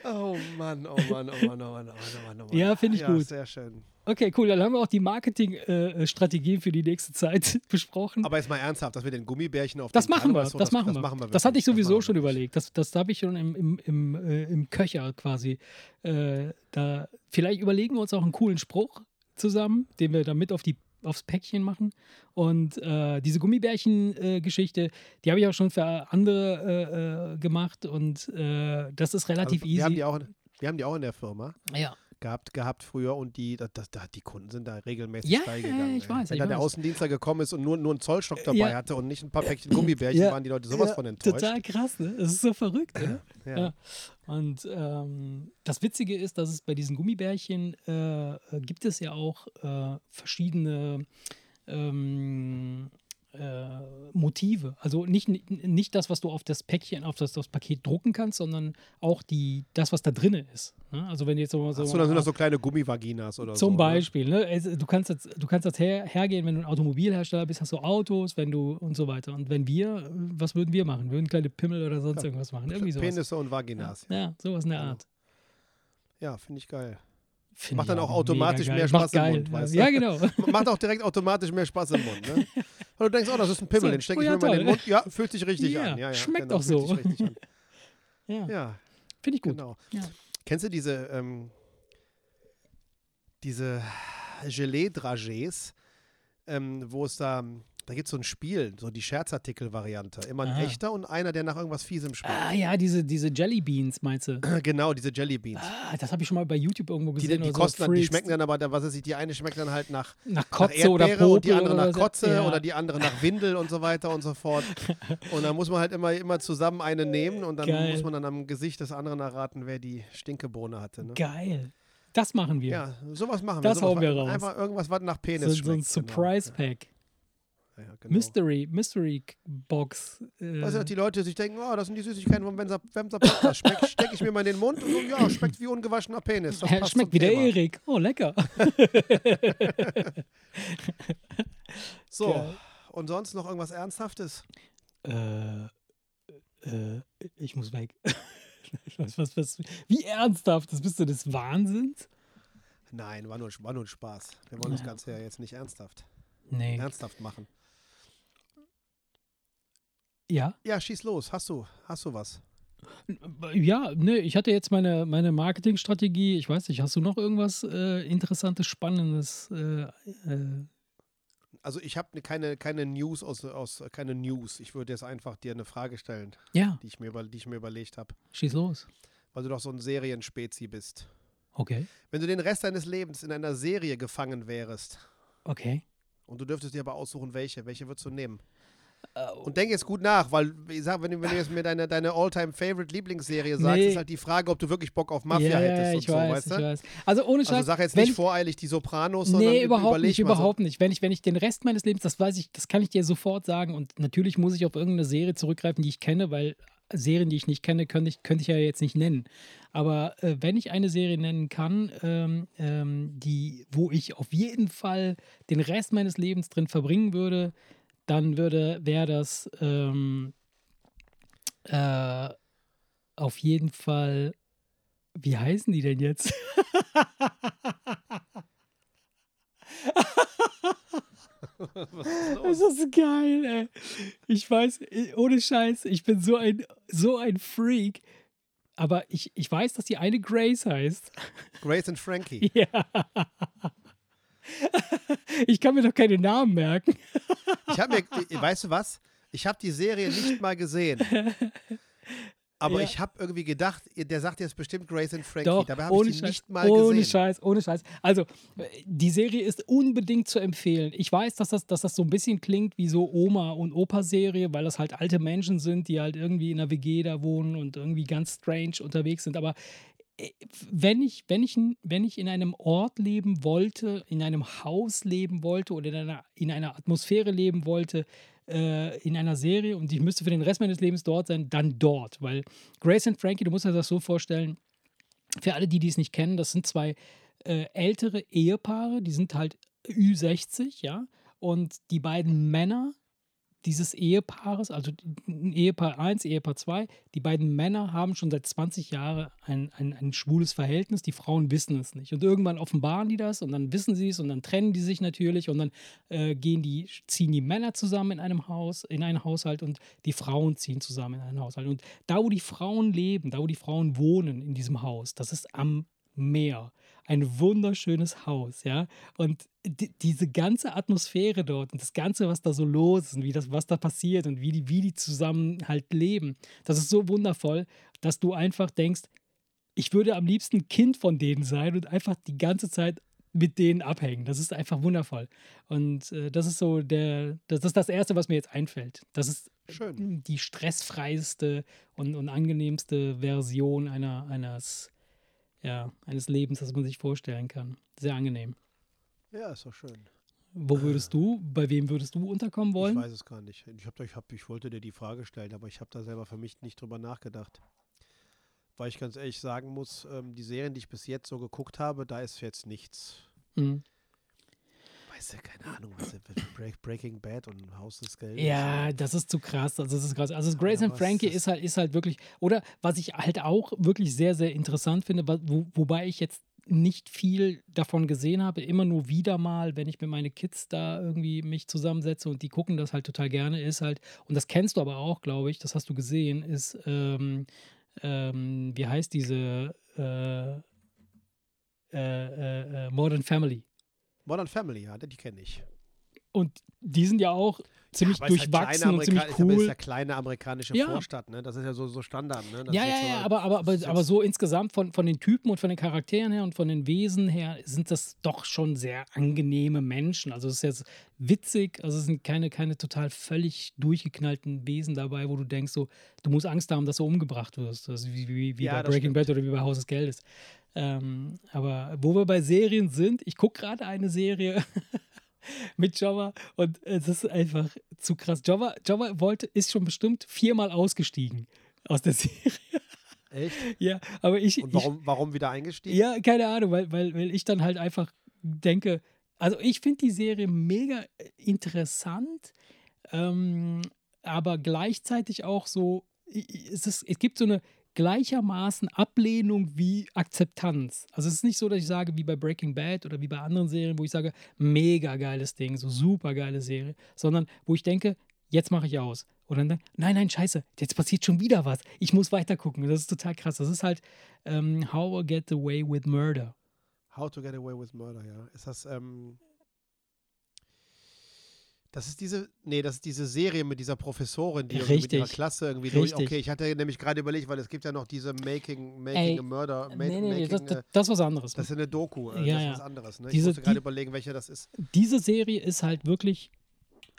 Oh Mann, oh Mann, oh Mann, oh Mann, oh Mann, oh Mann, oh Mann. Ja, finde ich ja, gut. sehr schön. Okay, cool. Dann haben wir auch die Marketingstrategien für die nächste Zeit *laughs* besprochen. Aber jetzt mal ernsthaft, dass wir den Gummibärchen auf das machen wir. Karnevalshof, Das machen wir. Das, machen wir das hatte ich sowieso schon überlegt. Das, das habe ich schon im, im, im, äh, im Köcher quasi. Äh, da, vielleicht überlegen wir uns auch einen coolen Spruch zusammen, den wir dann mit auf die, aufs Päckchen machen. Und äh, diese Gummibärchen-Geschichte, die habe ich auch schon für andere äh, äh, gemacht. Und äh, das ist relativ Also, wir, haben easy. die auch, wir haben die auch in der Firma ja. Gehabt, gehabt früher und die, das, das, die Kunden sind da regelmäßig Ja, steil ja, ich weiß, Wenn ich da der weiß. Außendienstler gekommen ist und nur, nur einen Zollstock dabei Ja. hatte und nicht ein paar Päckchen Gummibärchen, Ja, waren die Leute sowas von enttäuscht. Total krass, ne? Das ist so verrückt, ne? Ja. Ja. Und ähm, das Witzige ist, dass es bei diesen Gummibärchen äh, äh, gibt es ja auch äh, verschiedene ähm, äh, Motive. Also nicht, nicht das, was du auf das Päckchen, auf das, das Paket drucken kannst, sondern auch die, das, was da drin ist. Ne? Also wenn du jetzt so, so, Achso, dann sind das so kleine Gummivaginas oder so. zum ne? Beispiel, ne? Also, du kannst jetzt, du kannst jetzt her, hergehen, wenn du ein Automobilhersteller bist, hast du Autos, wenn du und so weiter. Und wenn wir, was würden wir machen? Wir würden kleine Pimmel oder sonst irgendwas machen. Irgendwie sowas. Penisse und Vaginas. Ja, sowas in der Genau. Art. Ja, finde ich geil. Find Macht dann auch automatisch mehr. Macht Spaß im geil. Mund, weißt du? Ja, genau. *laughs* Macht auch direkt automatisch mehr Spaß im Mund, ne? *laughs* Und du denkst, oh, das ist ein Pimmel, So, den stecke oh ich ja, mir mal in den toll. Mund. Ja, fühlt sich richtig Ja, an. Ja, schmeckt genau, fühlt so. *laughs* Ja, finde ich gut. genau. Kennst du diese, ähm, diese Gelee-Dragés, ähm, wo es da, da gibt es so ein Spiel, so die Scherzartikel-Variante. Immer ein Ah. echter und einer, der nach irgendwas Fiesem schmeckt. Ah ja, diese, diese Jelly Beans, meinst du? *clears throat* Genau, diese Jellybeans. Ah, das habe ich schon mal bei YouTube irgendwo Die, gesehen. die, oder kosten so. dann, die schmecken dann aber, was weiß ich, die eine schmeckt dann halt nach, nach nach Kotze oder Erdbeere Popel und die andere oder nach. Kotze ja. oder die andere nach Windel und so weiter und so fort. *laughs* Und dann muss man halt immer, immer zusammen eine nehmen und dann Geil. muss man dann am Gesicht des anderen erraten, wer die Stinkebohne hatte. Ne? Geil. Das machen wir. Ja, sowas machen Das wir. Sowas hauen wir raus. Einfach irgendwas, was nach so, Penis so ein schmeckt. Surprise-Pack. Ja, genau. Mystery, Mystery Box. Äh, Weißt du, dass die Leute sich denken, oh, das sind die Süßigkeiten vom Wemser Wemser Podcast. Schmeckt- *laughs* Stecke ich mir mal in den Mund und so, ja, *laughs* schmeckt wie ungewaschener Penis. Das Ja, passt schmeckt wie der Thema. Erik. Oh, lecker. *laughs* So, Geil. und sonst noch irgendwas Ernsthaftes? äh, äh, ich muss weg. was, was, was, wie ernsthaft? Das bist du des Wahnsinns? Nein, war nur, war nur ein Spaß. Wir wollen das Ganze ja jetzt nicht ernsthaft, Nee. ernsthaft machen. Ja? Ja, schieß los. Hast du, hast du was? Ja, ne, ich hatte jetzt meine, meine Marketingstrategie. Ich weiß nicht, hast du noch irgendwas äh, Interessantes, Spannendes? Äh, äh, Also ich habe keine, keine News aus, aus keine News. Ich würde jetzt einfach dir eine Frage stellen, ja, die ich mir, über, die ich mir überlegt habe, schieß los. weil du doch so ein Serienspezi bist. Okay, Wenn du den Rest deines Lebens in einer Serie gefangen wärst okay. und du dürftest dir aber aussuchen, welche, welche würdest du nehmen? Äh, Und denk jetzt gut nach, weil ich sag, wenn du, wenn du jetzt mir deine, deine All-Time-Favorite-Lieblingsserie sagst, Nee. ist halt die Frage, ob du wirklich Bock auf Mafia ja, hättest ja, und ich so, weiß, weißt ich du? weiß. Also ohne Also Scheiß. sag jetzt nicht ich- voreilig die Sopranos, sondern Nee, üb- überhaupt nicht, mal so. überhaupt nicht. Wenn ich, wenn ich den Rest meines Lebens, das weiß ich, das kann ich dir sofort sagen. Und natürlich muss ich auf irgendeine Serie zurückgreifen, die ich kenne, weil Serien, die ich nicht kenne, könnte ich, könnte ich ja jetzt nicht nennen. Aber äh, wenn ich eine Serie nennen kann, ähm, ähm, die, wo ich auf jeden Fall den Rest meines Lebens drin verbringen würde, dann würde, wäre das ähm, äh, auf jeden Fall, wie heißen die denn jetzt? Das ist geil, ey. Ich weiß, ohne Scheiß, ich bin so ein, so ein Freak. Aber ich, ich weiß, dass die eine Grace heißt. Grace und Frankie. *laughs* Ja. Ich kann mir doch keine Namen merken. Ich habe mir, weißt du was? Ich habe die Serie nicht mal gesehen. Aber Ja. ich habe irgendwie gedacht, der sagt jetzt bestimmt Grace und Frankie. Doch, Dabei habe ohne ich Scheiß, nicht mal ohne gesehen. Scheiß, ohne Scheiß. Also, die Serie ist unbedingt zu empfehlen. Ich weiß, dass das, dass das so ein bisschen klingt wie so Oma- und Opa-Serie, weil das halt alte Menschen sind, die halt irgendwie in einer WG da wohnen und irgendwie ganz strange unterwegs sind. Aber wenn ich, wenn ich, wenn ich in einem Ort leben wollte, in einem Haus leben wollte oder in einer, in einer Atmosphäre leben wollte, äh, in einer Serie und ich müsste für den Rest meines Lebens dort sein, dann dort. Weil Grace und Frankie, du musst dir das so vorstellen, für alle, die dies nicht kennen, das sind zwei äh, ältere Ehepaare, die sind halt Ü60, ja. Und die beiden Männer dieses Ehepaares, also Ehepaar 1, Ehepaar 2, die beiden Männer haben schon seit 20 Jahren ein, ein, ein schwules Verhältnis. Die Frauen wissen es nicht. Und irgendwann offenbaren die das und dann wissen sie es und dann trennen die sich natürlich und dann äh, gehen die, ziehen die Männer zusammen in einem Haus, in einen Haushalt und die Frauen ziehen zusammen in einen Haushalt. Und da, wo die Frauen leben, da, wo die Frauen wohnen in diesem Haus, das ist am Meer. Ein wunderschönes Haus, ja. Und di- diese ganze Atmosphäre dort und das Ganze, was da so los ist und wie das, was da passiert und wie die, wie die zusammen halt leben, das ist so wundervoll, dass du einfach denkst, ich würde am liebsten Kind von denen sein und einfach die ganze Zeit mit denen abhängen. Das ist einfach wundervoll. Und äh, das ist so der, das ist das Erste, was mir jetzt einfällt. Das ist Schön. die stressfreiste und, und angenehmste Version einer, eines, ja, eines Lebens, das man sich vorstellen kann. Sehr angenehm. Ja, ist doch schön. Wo würdest du, bei wem würdest du unterkommen Ich wollen? weiß es gar nicht. Ich, hab, ich, hab, ich wollte dir die Frage stellen, aber ich habe da selber für mich nicht drüber nachgedacht. Weil ich ganz ehrlich sagen muss, ähm, die Serien, die ich bis jetzt so geguckt habe, da ist jetzt nichts. Mhm. Weißt du, keine Ahnung, was Break, Breaking Bad und Haus des Geldes. Ja, das ist zu krass. Also, das ist krass. Also, Grace Ja, and Frankie ist- ist halt, ist halt wirklich, oder was ich halt auch wirklich sehr, sehr interessant finde, wo, wobei ich jetzt nicht viel davon gesehen habe, immer nur wieder mal, wenn ich mit meinen Kids da irgendwie mich zusammensetze und die gucken das halt total gerne, ist halt, und das kennst du aber auch, glaube ich, das hast du gesehen, ist, ähm, ähm, wie heißt diese äh, äh, äh, äh, Modern Family. Modern Family, ja, die kenne ich. Und die sind ja auch ziemlich ist halt durchwachsen und ziemlich aber es ist cool. ja kleine amerikanische Ja. Vorstadt, ne? Das ist ja so, so Standard, ne? Das Ja, ja, so- ja, aber, aber, aber, das aber so insgesamt von, von den Typen und von den Charakteren her und von den Wesen her sind das doch schon sehr angenehme Menschen. Also es ist jetzt witzig, also es sind keine, keine total völlig durchgeknallten Wesen dabei, wo du denkst, so, du musst Angst haben, dass du umgebracht wirst. Also wie, wie, wie Ja, bei das Breaking. Bad oder wie bei Haus des Geldes. Ähm, aber wo wir bei Serien sind, ich gucke gerade eine Serie *laughs* mit Java und es ist einfach zu krass. Java, Java wollte, ist schon bestimmt viermal ausgestiegen aus der *laughs* Serie. Echt? Ja, aber ich. Und warum, warum wieder eingestiegen? Ich, ja, keine Ahnung, weil, weil, weil ich dann halt einfach denke, also ich finde die Serie mega interessant, ähm, aber gleichzeitig auch so es, ist, es gibt so eine gleichermaßen Ablehnung wie Akzeptanz. Also es ist nicht so, dass ich sage, wie bei Breaking Bad oder wie bei anderen Serien, wo ich sage, mega geiles Ding, so super geile Serie, sondern wo ich denke, jetzt mache ich aus. Und dann, nein, nein, scheiße, jetzt passiert schon wieder was. Ich muss weiter gucken. Das ist total krass. Das ist halt ähm, How I Get Away with Murder. How to Get Away with Murder, ja. Ist das, ähm, das ist diese, nee, das ist diese Serie mit dieser Professorin, die irgendwie mit ihrer Richtig. Klasse irgendwie Richtig. durch. Okay, ich hatte nämlich gerade überlegt, weil es gibt ja noch diese Making, Making Ey, a Murder, ma nee, nee, Making, das, äh, das, das ist was anderes. das ist eine Doku, äh, Ja, das ist ja. was anderes. Ne? Ich Diese- musste gerade überlegen, welche das ist. diese Serie ist halt wirklich,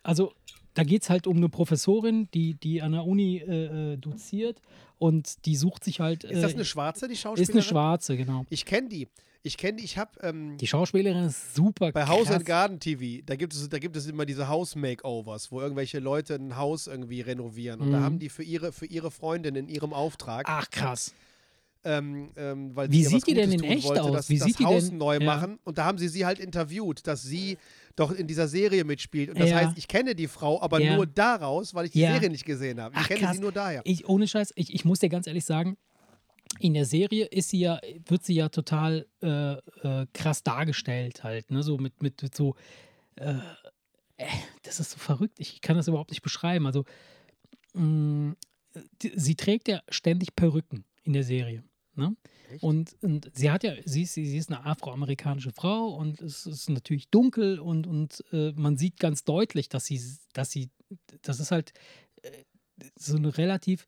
also da geht es halt um eine Professorin, die, die an der Uni äh, äh, doziert und die sucht sich halt. Ist das äh, eine Schwarze, die Ist Schauspielerin? eine Schwarze, genau. Ich kenne die. Ich kenne die. Ich habe ähm, Die Schauspielerin ist super bei House krass. and Garden TV, da gibt es, da gibt es immer diese House-Makeovers, wo irgendwelche Leute ein Haus irgendwie renovieren. Und da Mhm. haben die für ihre, für ihre Freundin in ihrem Auftrag Ach krass. ähm, ähm, weil Wie sieht die denn in echt wollte, aus? Das, Wie das sieht die Haus denn- neu ja. machen und da haben sie sie halt interviewt, dass sie doch in dieser Serie mitspielt. Und das Ja. heißt, ich kenne die Frau, aber Ja. nur daraus, weil ich die. Serie nicht gesehen habe. Ich Ach, kenne krass. sie nur daher. Ich, ohne Scheiß, ich, ich muss dir ganz ehrlich sagen, in der Serie ist sie ja, wird sie ja total äh, äh, krass dargestellt halt, ne? So mit, mit, mit so, äh, äh, das ist so verrückt, ich kann das überhaupt nicht beschreiben. Also, mh, die, sie trägt ja ständig Perücken in der Serie. Ne? Und, und sie hat ja, sie ist, sie ist eine afroamerikanische Frau und es ist natürlich dunkel und, und äh, man sieht ganz deutlich, dass sie, dass sie, das ist halt äh, so eine relativ,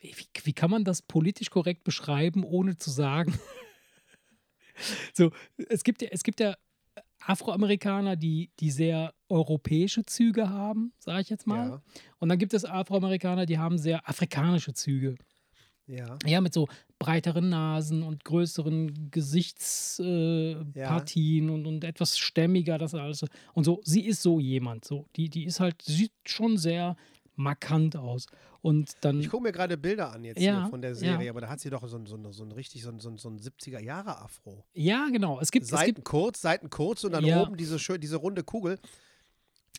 wie, wie kann man das politisch korrekt beschreiben, ohne zu sagen? *laughs* so, es gibt ja, es gibt ja Afroamerikaner, die, die sehr europäische Züge haben, sage ich jetzt mal. Ja. Und dann gibt es Afroamerikaner, die haben sehr afrikanische Züge. Ja. Ja, mit so breiteren Nasen und größeren Gesichtspartien äh, Ja. Und, und etwas stämmiger, das alles. Und so, sie ist so jemand. So. Die, die ist halt, sieht schon sehr markant aus. Und dann. Ich gucke mir gerade Bilder an jetzt Ja, hier von der Serie, ja. aber da hat sie doch so, ein- so, so ein richtig so ein, so so ein 70er-Jahre-Afro. ja, genau. Es gibt, es Seiten gibt kurz, Seiten kurz und dann Ja. oben diese, schön, diese runde Kugel.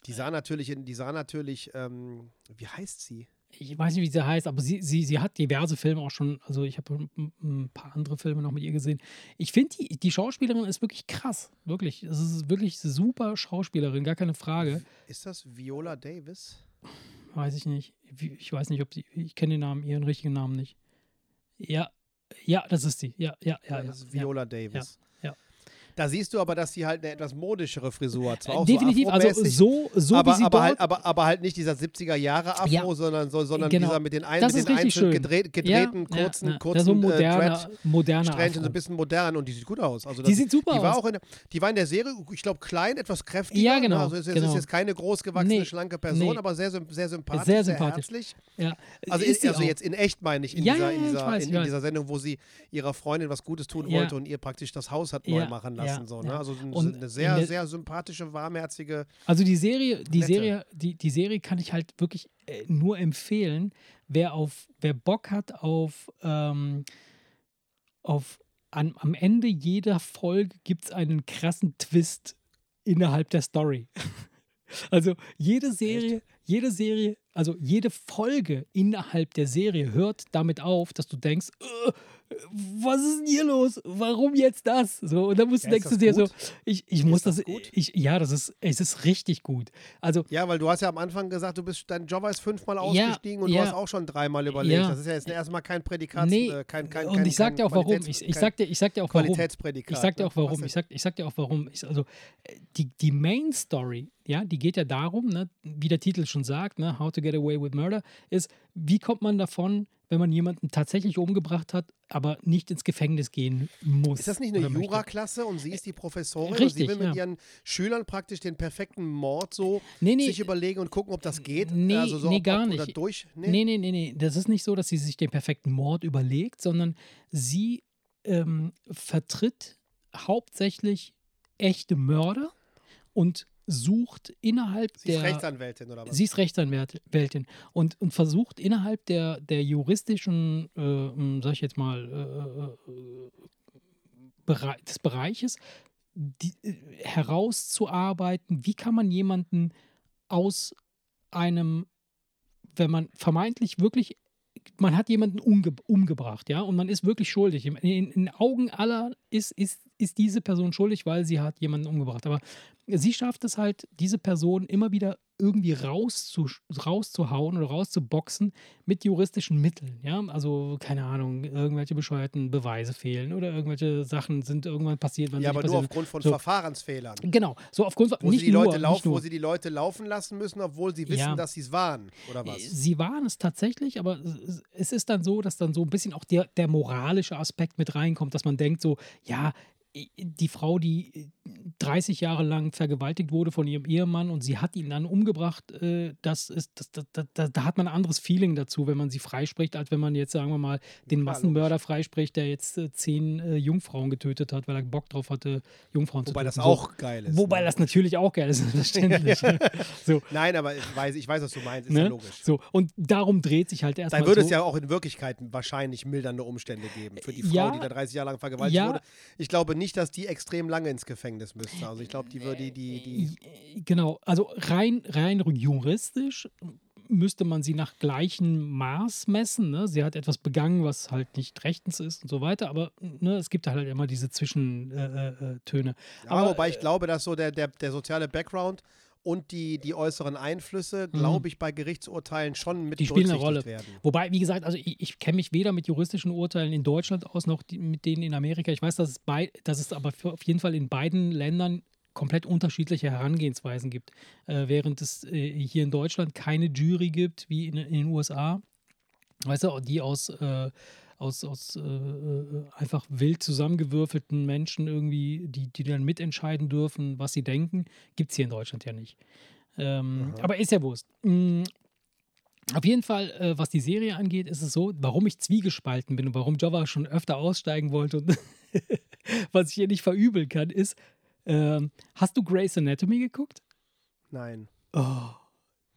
Die sah natürlich, in, die sah natürlich, ähm, wie heißt sie? ich weiß nicht, wie sie heißt, aber sie, sie, sie hat diverse Filme auch schon, also ich habe ein, ein paar andere Filme noch mit ihr gesehen. Ich finde, die, die Schauspielerin ist wirklich krass. Wirklich. Es ist wirklich super Schauspielerin, gar keine Frage. Ist das Viola Davis? Weiß ich nicht. Ich weiß nicht, ob sie, ich kenne den Namen, ihren richtigen Namen nicht. Ja, ja, das ist sie. Ja, ja, ja. ja, das ist ja. Viola Davis. Da siehst du aber, dass sie halt eine etwas modischere Frisur hat. Zwar Definitiv, so also so, so aber, wie sie aber, dort, halt, aber, aber halt nicht dieser 70er Jahre Afro, Ja. sondern, so, sondern Genau. dieser mit den, ein, Das mit den einzeln schön. gedreht, gedrehten, ja, kurzen, ja, kurzen so äh, moderner, moderner Strähnchen, so ein bisschen modern und die sieht gut aus. Also Die sieht super die war aus. Auch in, der- die war in der Serie, ich glaube, klein, etwas kräftiger. Ja, ne? genau, Also es genau. ist jetzt keine großgewachsene, Nee, schlanke Person, nee. aber sehr, sehr sympathisch, Sehr sehr, sympathisch. herzlich. Ja. Also, Ist in, sie also jetzt in echt meine ich, in, dieser, in, dieser, in, Sendung, wo sie ihrer Freundin was Gutes tun wollte und ihr praktisch das Haus hat neu machen ja, lassen. so, ne? ja. Also Und eine in sehr, der- sehr sympathische, warmherzige. Also die Serie, die Nette. Serie, die, die Serie kann ich halt wirklich äh, nur empfehlen, wer auf, wer Bock hat auf, ähm, auf an, am Ende jeder Folge gibt es einen krassen Twist innerhalb der Story. *laughs* Also jede Serie, jede Serie, also jede Folge innerhalb der Serie hört damit auf, dass du denkst, "Äh, was ist denn hier los? Warum jetzt das? So, und dann musst du Ja, ist denkst du dir so, ich, ich muss das das, ich, ja, das ist, es ist richtig gut. Also Ja, weil du hast ja am Anfang gesagt, du bist, dein Jobber ist fünfmal ausgestiegen und ja. du hast auch schon dreimal überlegt. Ja. Das ist ja jetzt erstmal kein Prädikat, nee, äh, kein, kein, und kein, ich sag dir auch warum. Ich, ich, sag dir, ich sag dir auch warum. Qualitätsprädikat. Ich sag dir ne? auch warum. Ich sag, ich sag dir auch warum. Ich, also äh, die, die Main Story, ja, die geht ja darum, ne, wie der Titel schon sagt, ne, How to Get Away with Murder, ist, wie kommt man davon, wenn man jemanden tatsächlich umgebracht hat, aber nicht ins Gefängnis gehen muss. Ist das nicht eine. Jura-Klasse und sie ist die Professorin Richtig, und sie will mit ja. ihren Schülern praktisch den perfekten Mord so Nee, nee. sich überlegen und gucken, ob das geht? Nee, also so, nee, ob, gar nicht. Oder durch? Nee, nee, nee, nee. Das ist nicht so, dass sie sich den perfekten Mord überlegt, sondern sie ähm, vertritt hauptsächlich echte Mörder und sucht innerhalb Sie ist der. Rechtsanwältin oder was? Sie ist Rechtsanwältin und, und versucht innerhalb der, der juristischen, äh, ähm, sag ich jetzt mal, äh, äh, des Bereiches die, äh, herauszuarbeiten, wie kann man jemanden aus einem, wenn man vermeintlich wirklich man hat jemanden umge umgebracht, ja, und man ist wirklich schuldig. In, in, in Augen aller ist, ist, ist diese Person schuldig, weil sie hat jemanden umgebracht. Aber sie schafft es halt, diese Person immer wieder irgendwie rauszu, rauszuhauen oder rauszuboxen mit juristischen Mitteln. Ja, also keine Ahnung, irgendwelche bescheuerten Beweise fehlen oder irgendwelche Sachen sind irgendwann passiert. Ja, aber nur passiert aufgrund von So. Verfahrensfehlern. Genau, so aufgrund von Wo, nicht sie die nur, Leute laufen, wo sie die Leute laufen lassen müssen, obwohl sie wissen, Ja. dass sie es waren. Oder was? Sie waren es tatsächlich, aber es- es ist dann so, dass dann so ein bisschen auch der, der moralische Aspekt mit reinkommt, dass man denkt so, ja, die Frau, die 30 Jahre lang vergewaltigt wurde von ihrem Ehemann und sie hat ihn dann umgebracht, äh, das ist, das, das, das, da, hat man ein anderes Feeling dazu, wenn man sie freispricht, als wenn man jetzt, sagen wir mal, den Massenmörder freispricht, der jetzt äh, zehn äh, Jungfrauen getötet hat, weil er Bock drauf hatte, Jungfrauen Wobei zu das töten. So. auch geil ist. Wobei ne? das natürlich auch geil ist, *laughs* selbstverständlich. *laughs* so, Nein, aber ich weiß, ich weiß, was du meinst. Ist ja ne? logisch. so, und darum dreht sich halt erstmal Dann würde so. es ja auch in Wirklichkeit wahrscheinlich mildernde Umstände geben für die Frau, Ja. die da 30 Jahre lang vergewaltigt Ja. wurde. Ich glaube nicht, dass die extrem lange ins Gefängnis müsste. Also ich glaube, die würde die, die, die Genau, also rein, rein juristisch müsste man sie nach gleichem Maß messen. Ne? Sie hat etwas begangen, was halt nicht rechtens ist und so weiter, aber ne, es gibt halt immer diese Zwischentöne. Äh, äh. Ja, wobei ich glaube, dass so der, der, der soziale Background und die, die äußeren Einflüsse, glaube ich, bei Gerichtsurteilen schon mit Mhm. die spielen eine Rolle. werden. Wobei, wie gesagt, also ich, ich kenne mich weder mit juristischen Urteilen in Deutschland aus noch die, mit denen in Amerika. Ich weiß, dass es, bei, dass es aber auf jeden Fall in beiden Ländern komplett unterschiedliche Herangehensweisen gibt. Äh, während es äh, hier in Deutschland keine Jury gibt, wie in, in den USA, weißt du, die aus, äh, aus, aus äh, äh, einfach wild zusammengewürfelten Menschen irgendwie, die, die dann mitentscheiden dürfen, was sie denken, gibt es hier in Deutschland ja nicht. Ähm, aber ist ja Wurst. Mm, auf jeden Fall, äh, was die Serie angeht, ist es so, warum ich zwiegespalten bin und warum Java schon öfter aussteigen wollte und *laughs* was ich ihr nicht verübeln kann, ist, ähm, hast du Grey's Anatomy geguckt? Nein. Oh,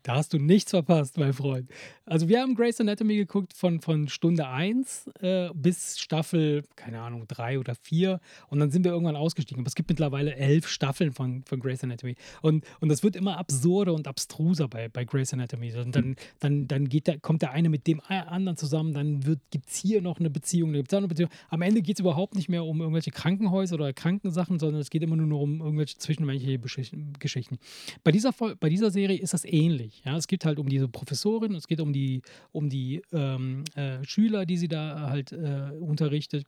da hast du nichts verpasst, mein Freund. Also wir haben Grey's Anatomy geguckt von, von Stunde 1 äh, bis Staffel, keine Ahnung, 3 oder 4 und dann sind wir irgendwann ausgestiegen. Aber es gibt mittlerweile elf Staffeln von, von Grey's Anatomy und, und das wird immer absurder und abstruser bei, bei Grey's Anatomy. Und dann, dann, dann geht der, kommt der eine mit dem anderen zusammen, dann gibt es hier noch eine Beziehung, dann gibt's da noch eine Beziehung. Am Ende geht es überhaupt nicht mehr um irgendwelche Krankenhäuser oder Krankensachen, sondern es geht immer nur um irgendwelche zwischenmenschliche Geschichten. Bei dieser, bei dieser Serie ist das ähnlich. Ja? Es geht halt um diese Professorin, es geht um die, um die ähm, äh, Schüler, die sie da halt äh, unterrichtet.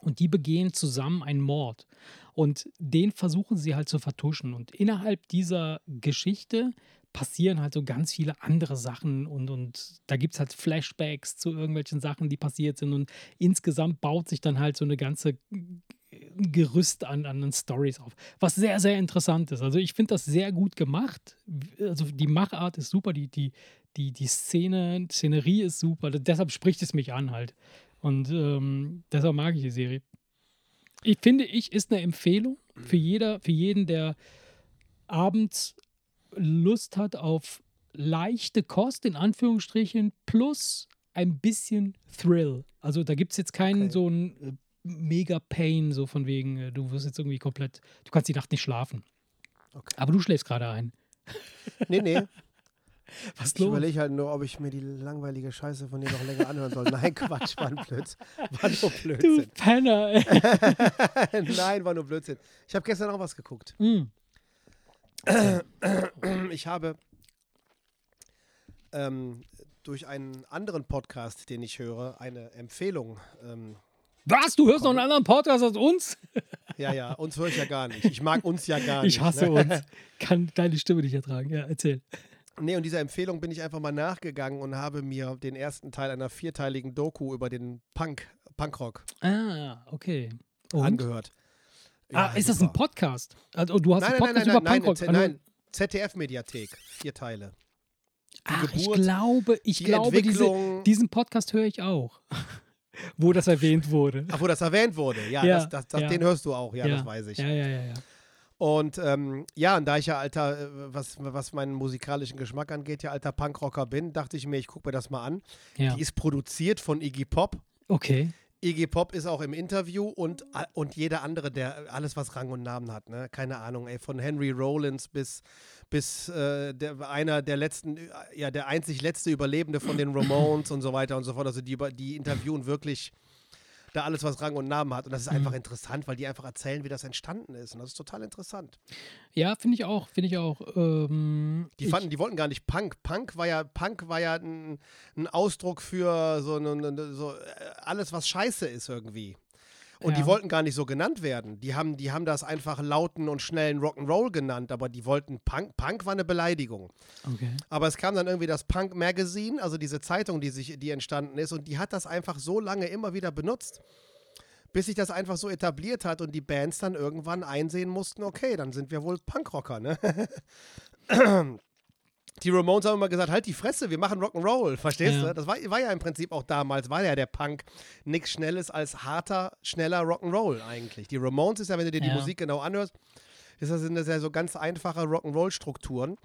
Und die begehen zusammen einen Mord. Und den versuchen sie halt zu vertuschen. Und innerhalb dieser Geschichte passieren halt so ganz viele andere Sachen und, und da gibt es halt Flashbacks zu irgendwelchen Sachen, die passiert sind. Und insgesamt baut sich dann halt so eine ganze Gerüst an, an Stories auf. Was sehr, sehr interessant ist. Also ich finde das sehr gut gemacht. Also die Machart ist super, die, die, die, die Szene, Szenerie ist super. Deshalb spricht es mich an halt. Und ähm, deshalb mag ich die Serie. Ich finde, ich ist eine Empfehlung für, jeder, für jeden, der abends Lust hat auf leichte Kost, in Anführungsstrichen, plus ein bisschen Thrill. Also da gibt es jetzt keinen Okay. so einen äh, mega Pain, so von wegen, äh, du wirst jetzt irgendwie komplett, du kannst die Nacht nicht schlafen. Okay. Aber du schläfst gerade ein. *laughs* Nee, nee. Was Ich überlege halt nur, ob ich mir die langweilige Scheiße von dir noch länger anhören soll. Nein, Quatsch, war ein Blödsinn. War nur Du. Penner. ey. *laughs* Nein, war nur Blödsinn. Ich habe gestern auch was geguckt. Mm. *clears throat* Ich habe ähm, durch einen anderen Podcast, den ich höre, eine Empfehlung. Ähm, Was? Du hörst noch einen anderen Podcast als uns? *laughs* ja, ja, uns höre ich ja gar nicht. Ich mag uns ja gar nicht. Ich hasse ne? uns. *laughs* Kann deine Stimme nicht ertragen. Ja, erzähl. Nee, und dieser Empfehlung bin ich einfach mal nachgegangen und habe mir den ersten Teil einer vierteiligen Doku über den Punk, Punkrock Ah, okay. Und? angehört. ah, ist das ein super. Podcast? Also, du hast Nein, einen nein, nein, Podcast nein, über nein, Punkrock. nein, nein, ZDF-Mediathek, vier Teile. Ach, ich Geburt, glaube, ich die glaube, diese, diesen Podcast höre ich auch. *laughs* Wo das erwähnt wurde. Ach, wo das erwähnt wurde. Ja, Ja, das, das, das, ja. den hörst du auch, ja, das weiß ich. Ja, ja, ja, ja. Und ähm, ja, und da ich ja alter, äh, was, was meinen musikalischen Geschmack angeht, ja alter Punkrocker bin, dachte ich mir, ich gucke mir das mal an. ja. Die ist produziert von Iggy Pop. Okay. Iggy Pop ist auch im Interview und, und jeder andere, der alles, was Rang und Namen hat, ne? Keine Ahnung, ey, von Henry Rollins bis, bis äh, der, einer der letzten, ja, der einzig letzte Überlebende von den Ramones und so weiter und so fort. Also die, die interviewen wirklich da alles, was Rang und Namen hat. Und das ist einfach interessant, weil die einfach erzählen, wie das entstanden ist. Und das ist total interessant. Ja, finde ich auch, finde ich auch. Ähm, Die fanden, die wollten gar nicht Punk. Punk war ja, Punk war ja ein, ein Ausdruck für so, so äh, alles, was scheiße ist irgendwie. Und Ja. die wollten gar nicht so genannt werden. Die haben, die haben das einfach lauten und schnellen Rock'n'Roll genannt, aber die wollten Punk. Punk war eine Beleidigung. okay. Aber es kam dann irgendwie das Punk Magazine, also diese Zeitung, die sich, die entstanden ist, und die hat das einfach so lange immer wieder benutzt, bis sich das einfach so etabliert hat und die Bands dann irgendwann einsehen mussten, okay, dann sind wir wohl Punkrocker, ne? *clears throat* *clears throat* Die Ramones haben immer gesagt, halt die Fresse, wir machen Rock'n'Roll, verstehst Ja. du? Das war, war ja im Prinzip auch damals, war ja der Punk nichts Schnelles als harter, schneller Rock'n'Roll eigentlich. Die Ramones ist ja, wenn du dir die Ja. Musik genau anhörst, das, sind das ja so ganz einfache Rock'n'Roll-Strukturen.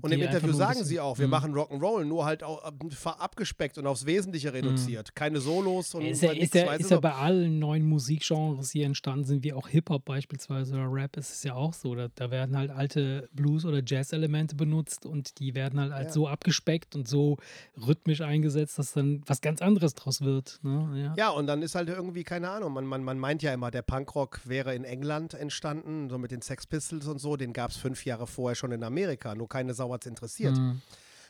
Und Die im Interview sagen sie auch, wir Mhm. machen Rock'n'Roll, nur halt auch ab- abgespeckt und aufs Wesentliche reduziert. Keine Solos und Ist ja, ist, ja, ist ja bei allen neuen Musikgenres, die entstanden sind, wie auch Hip-Hop beispielsweise oder Rap, ist es ja auch so. Da, da werden halt alte Blues- oder Jazz-Elemente benutzt und die werden halt, halt Ja. so abgespeckt und so rhythmisch eingesetzt, dass dann was ganz anderes draus wird. Ne? Ja. Ja, und dann ist halt irgendwie, keine Ahnung, man, man, man meint ja immer, der Punkrock wäre in England entstanden, so mit den Sex Pistols und so, den gab es fünf Jahre vorher schon in Amerika, nur keine Sau hat's interessiert. Mhm.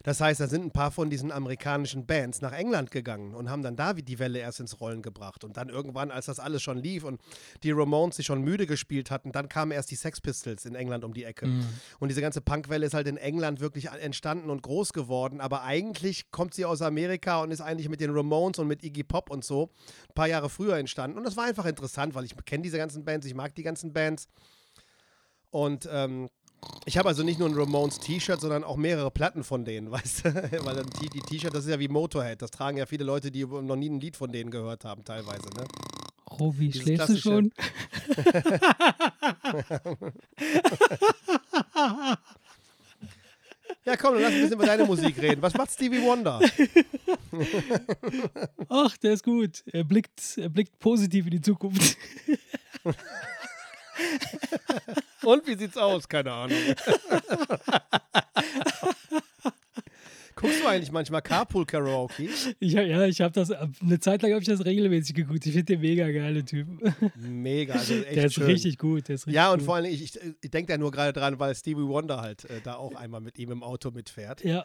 Das heißt, da sind ein paar von diesen amerikanischen Bands nach England gegangen und haben dann da die Welle erst ins Rollen gebracht. Und dann irgendwann, als das alles schon lief und die Ramones sich schon müde gespielt hatten, dann kamen erst die Sex Pistols in England um die Ecke. Mhm. Und diese ganze Punkwelle ist halt in England wirklich entstanden und groß geworden. Aber eigentlich kommt sie aus Amerika und ist eigentlich mit den Ramones und mit Iggy Pop und so ein paar Jahre früher entstanden. Und das war einfach interessant, weil ich kenne diese ganzen Bands, ich mag die ganzen Bands. Und ähm, ich habe also nicht nur ein Ramones-T-Shirt, sondern auch mehrere Platten von denen, *laughs* weißt du? Weil dann die die T-Shirt, das ist ja wie Motorhead. Das tragen ja viele Leute, die noch nie ein Lied von denen gehört haben, teilweise, ne? Robi, Dieses schläfst du schon? *laughs* Ja, komm, dann lass ein bisschen über deine Musik reden. Was macht Stevie Wonder? *laughs* Ach, der ist gut. Er blickt, er blickt positiv in die Zukunft. Und wie sieht's aus? Keine Ahnung. *laughs* Guckst du eigentlich manchmal Carpool Karaoke? Ich, hab- ja, ich habe das, eine Zeit lang habe ich das regelmäßig geguckt. Ich finde den mega geile Typ. Mega, also echt Der ist schön. richtig gut. Der ist richtig Ja, und gut. vor allem, ich, ich, ich denke da nur gerade dran, weil Stevie Wonder halt äh, da auch einmal mit ihm im Auto mitfährt. Ja,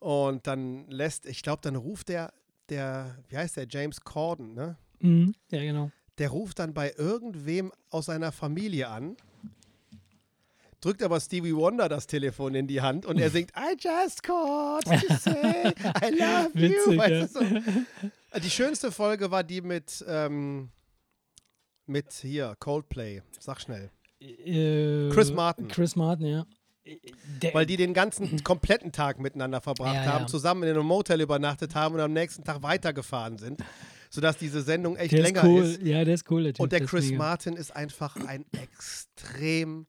Und dann lässt, ich glaube, dann ruft der, der, wie heißt der, James Corden, ne? mhm. ja, genau. Der ruft dann bei irgendwem aus seiner Familie an, drückt aber Stevie Wonder das Telefon in die Hand und er singt I just called to say I love you. Witzig, Weißt du, so. Die schönste Folge war die mit, ähm, mit hier, Coldplay. Sag schnell. Äh, Chris Martin. Chris Martin, ja. Der, Weil die den ganzen kompletten Tag miteinander verbracht Ja, haben, ja. zusammen in einem Motel übernachtet haben und am nächsten Tag weitergefahren sind, sodass diese Sendung echt der länger ist cool. ist. Ja, der ist cool, der Typ. Und der Chris. Martin ist einfach ein extrem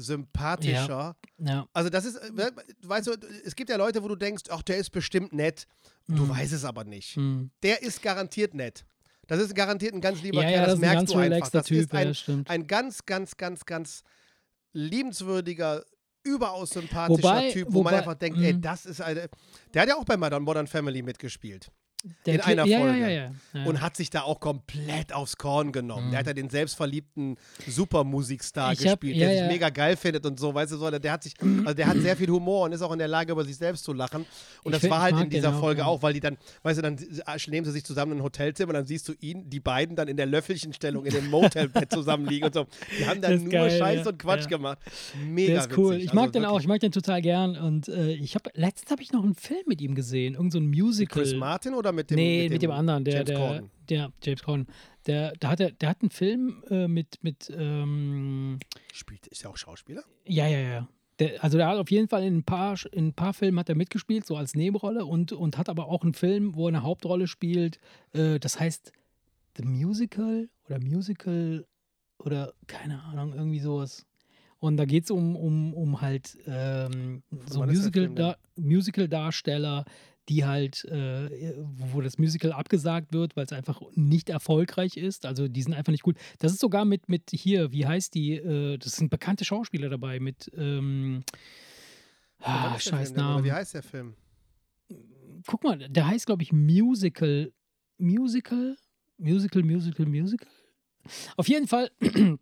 sympathischer. Ja, Also das ist, äh, weißt du, es gibt ja Leute, wo du denkst, ach, der ist bestimmt nett. Du weißt es aber nicht. mhm. Der ist garantiert nett. Das ist garantiert ein ganz lieber ja, Kerl, ja, das, das ein merkst ganz du einfach. Das Typ, ist ein, ja, ein ganz, ganz, ganz, ganz liebenswürdiger, überaus sympathischer Wobei- Typ, wo man wobei- einfach denkt, ey, mhm. das ist eine. Der hat ja auch bei Modern Family mitgespielt. Der in Typ- einer Folge. Ja, ja, ja. Und hat sich da auch komplett aufs Korn genommen. Mhm. Der hat ja den selbstverliebten Supermusikstar gespielt, der sich mega geil findet und so, weißt du so. Der hat sich, also der hat sehr viel Humor und ist auch in der Lage, über sich selbst zu lachen. Und Ich das war halt in dieser auch, Folge auch, weil die dann, weißt du, dann nehmen sie sich zusammen in ein Hotelzimmer und dann siehst du ihn, die beiden dann in der Löffelchenstellung in dem Motelbett *laughs* zusammenliegen und so. Die haben dann Das nur geil, Scheiß und Quatsch gemacht. Mega Der ist cool. witzig. Ich mag Also den auch. wirklich. Ich mag den total gern. Und äh, ich habe letztens habe ich noch einen Film mit ihm gesehen, irgend so ein Musical. Chris Martin oder mit dem nee, mit dem, anderen, der, James der, Corden? der James Corden. Der, der, hat, er- der hat einen Film äh, mit, mit ähm, Spielt, ist ja auch Schauspieler? ja, ja, ja. Der, also der hat auf jeden Fall in ein paar, in ein paar Filmen hat er mitgespielt, so als Nebenrolle und, und hat aber auch einen Film, wo er eine Hauptrolle spielt. Äh, das heißt The Musical oder Musical oder keine Ahnung, irgendwie sowas. Und da geht es um, um, um halt ähm, so wann ist die halt, äh, wo das Musical abgesagt wird, weil es einfach nicht erfolgreich ist. Also die sind einfach nicht gut. Das ist sogar mit, mit hier, wie heißt die? Äh, das sind bekannte Schauspieler dabei mit ähm, ah, scheiß Namen. Wie heißt der Film? Guck mal, der heißt, glaube ich, Musical. Musical? Musical, Musical, Musical? Auf jeden Fall *clears throat*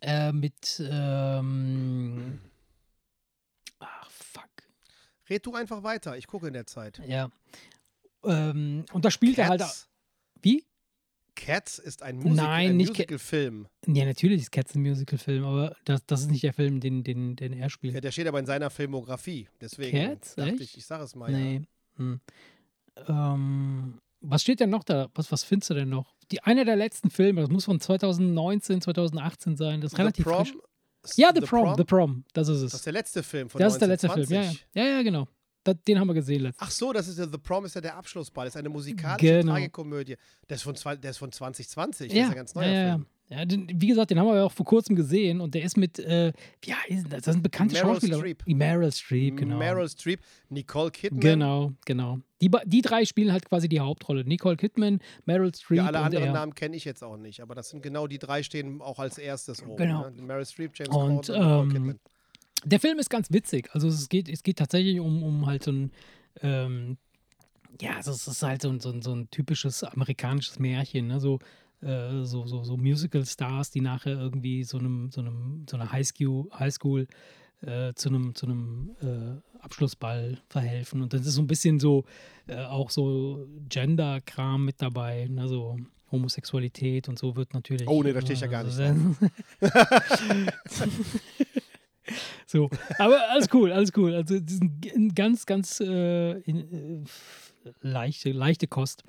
äh, mit ähm. Red du einfach weiter, ich gucke in der Zeit. Ja. Ähm, und da spielt er halt. Cats, Wie? Cats ist ein, Musik Nein, ein Musical-Film. Ja, natürlich ist Cats ein Musical-Film, aber das, das ist nicht der Film, den, den, den er spielt. Ja, der steht aber in seiner Filmografie. Deswegen Cats? dachte Echt? ich, ich sage es mal. Ja. nee. Hm. Ähm, was steht denn noch da? Was, was findest du denn noch? Die, einer der letzten Filme, das muss von 2019, 2018 sein. Das ist relativ The Prom, frisch. Ja, The, Prom, The Prom, das ist es. Das ist der letzte Film von Das ist der letzte Film, ja, 1920. ja. Ja, ja, genau. Da, den haben wir gesehen letztens. Ach so, das ist ja The Prom ist ja der Abschlussball. Das ist eine musikalische Genau. Tragikomödie. Der ist von, der ist von 2020. Das ja, ist ein ganz neuer ja, ja, Film. Ja. ja den, wie gesagt, den haben wir ja auch vor kurzem gesehen und der ist mit, äh, wie heißt das? Das sind bekannte Meryl Schauspieler. Streep. Meryl Streep, genau. Meryl Streep, Nicole Kidman. Genau, genau. Die, die drei spielen halt quasi die Hauptrolle. Nicole Kidman, Meryl Streep Ja, alle anderen er. Namen kenne ich jetzt auch nicht, aber das sind genau die drei stehen auch als erstes oben. Genau. Ne? Meryl Streep, James Und, Corden und Nicole ähm, Kidman. Der Film ist ganz witzig. Also es geht, es geht tatsächlich um, um halt so ein, ähm, ja, also es ist halt so ein, so ein, so ein typisches amerikanisches Märchen, ne? So, äh, so, so, so Musical-Stars, die nachher irgendwie so einem, so einem, so einer Highschool, Highschool äh, zu einem, zu einem äh, Abschlussball verhelfen. Und das ist so ein bisschen so äh, auch so Gender-Kram mit dabei, ne? so Homosexualität und so wird natürlich. Oh, nee, da stehe ich ja gar nicht *laughs* so, aber alles cool, alles cool. Also das ist ein ganz, ganz äh, in, äh, leichte, leichte Kost.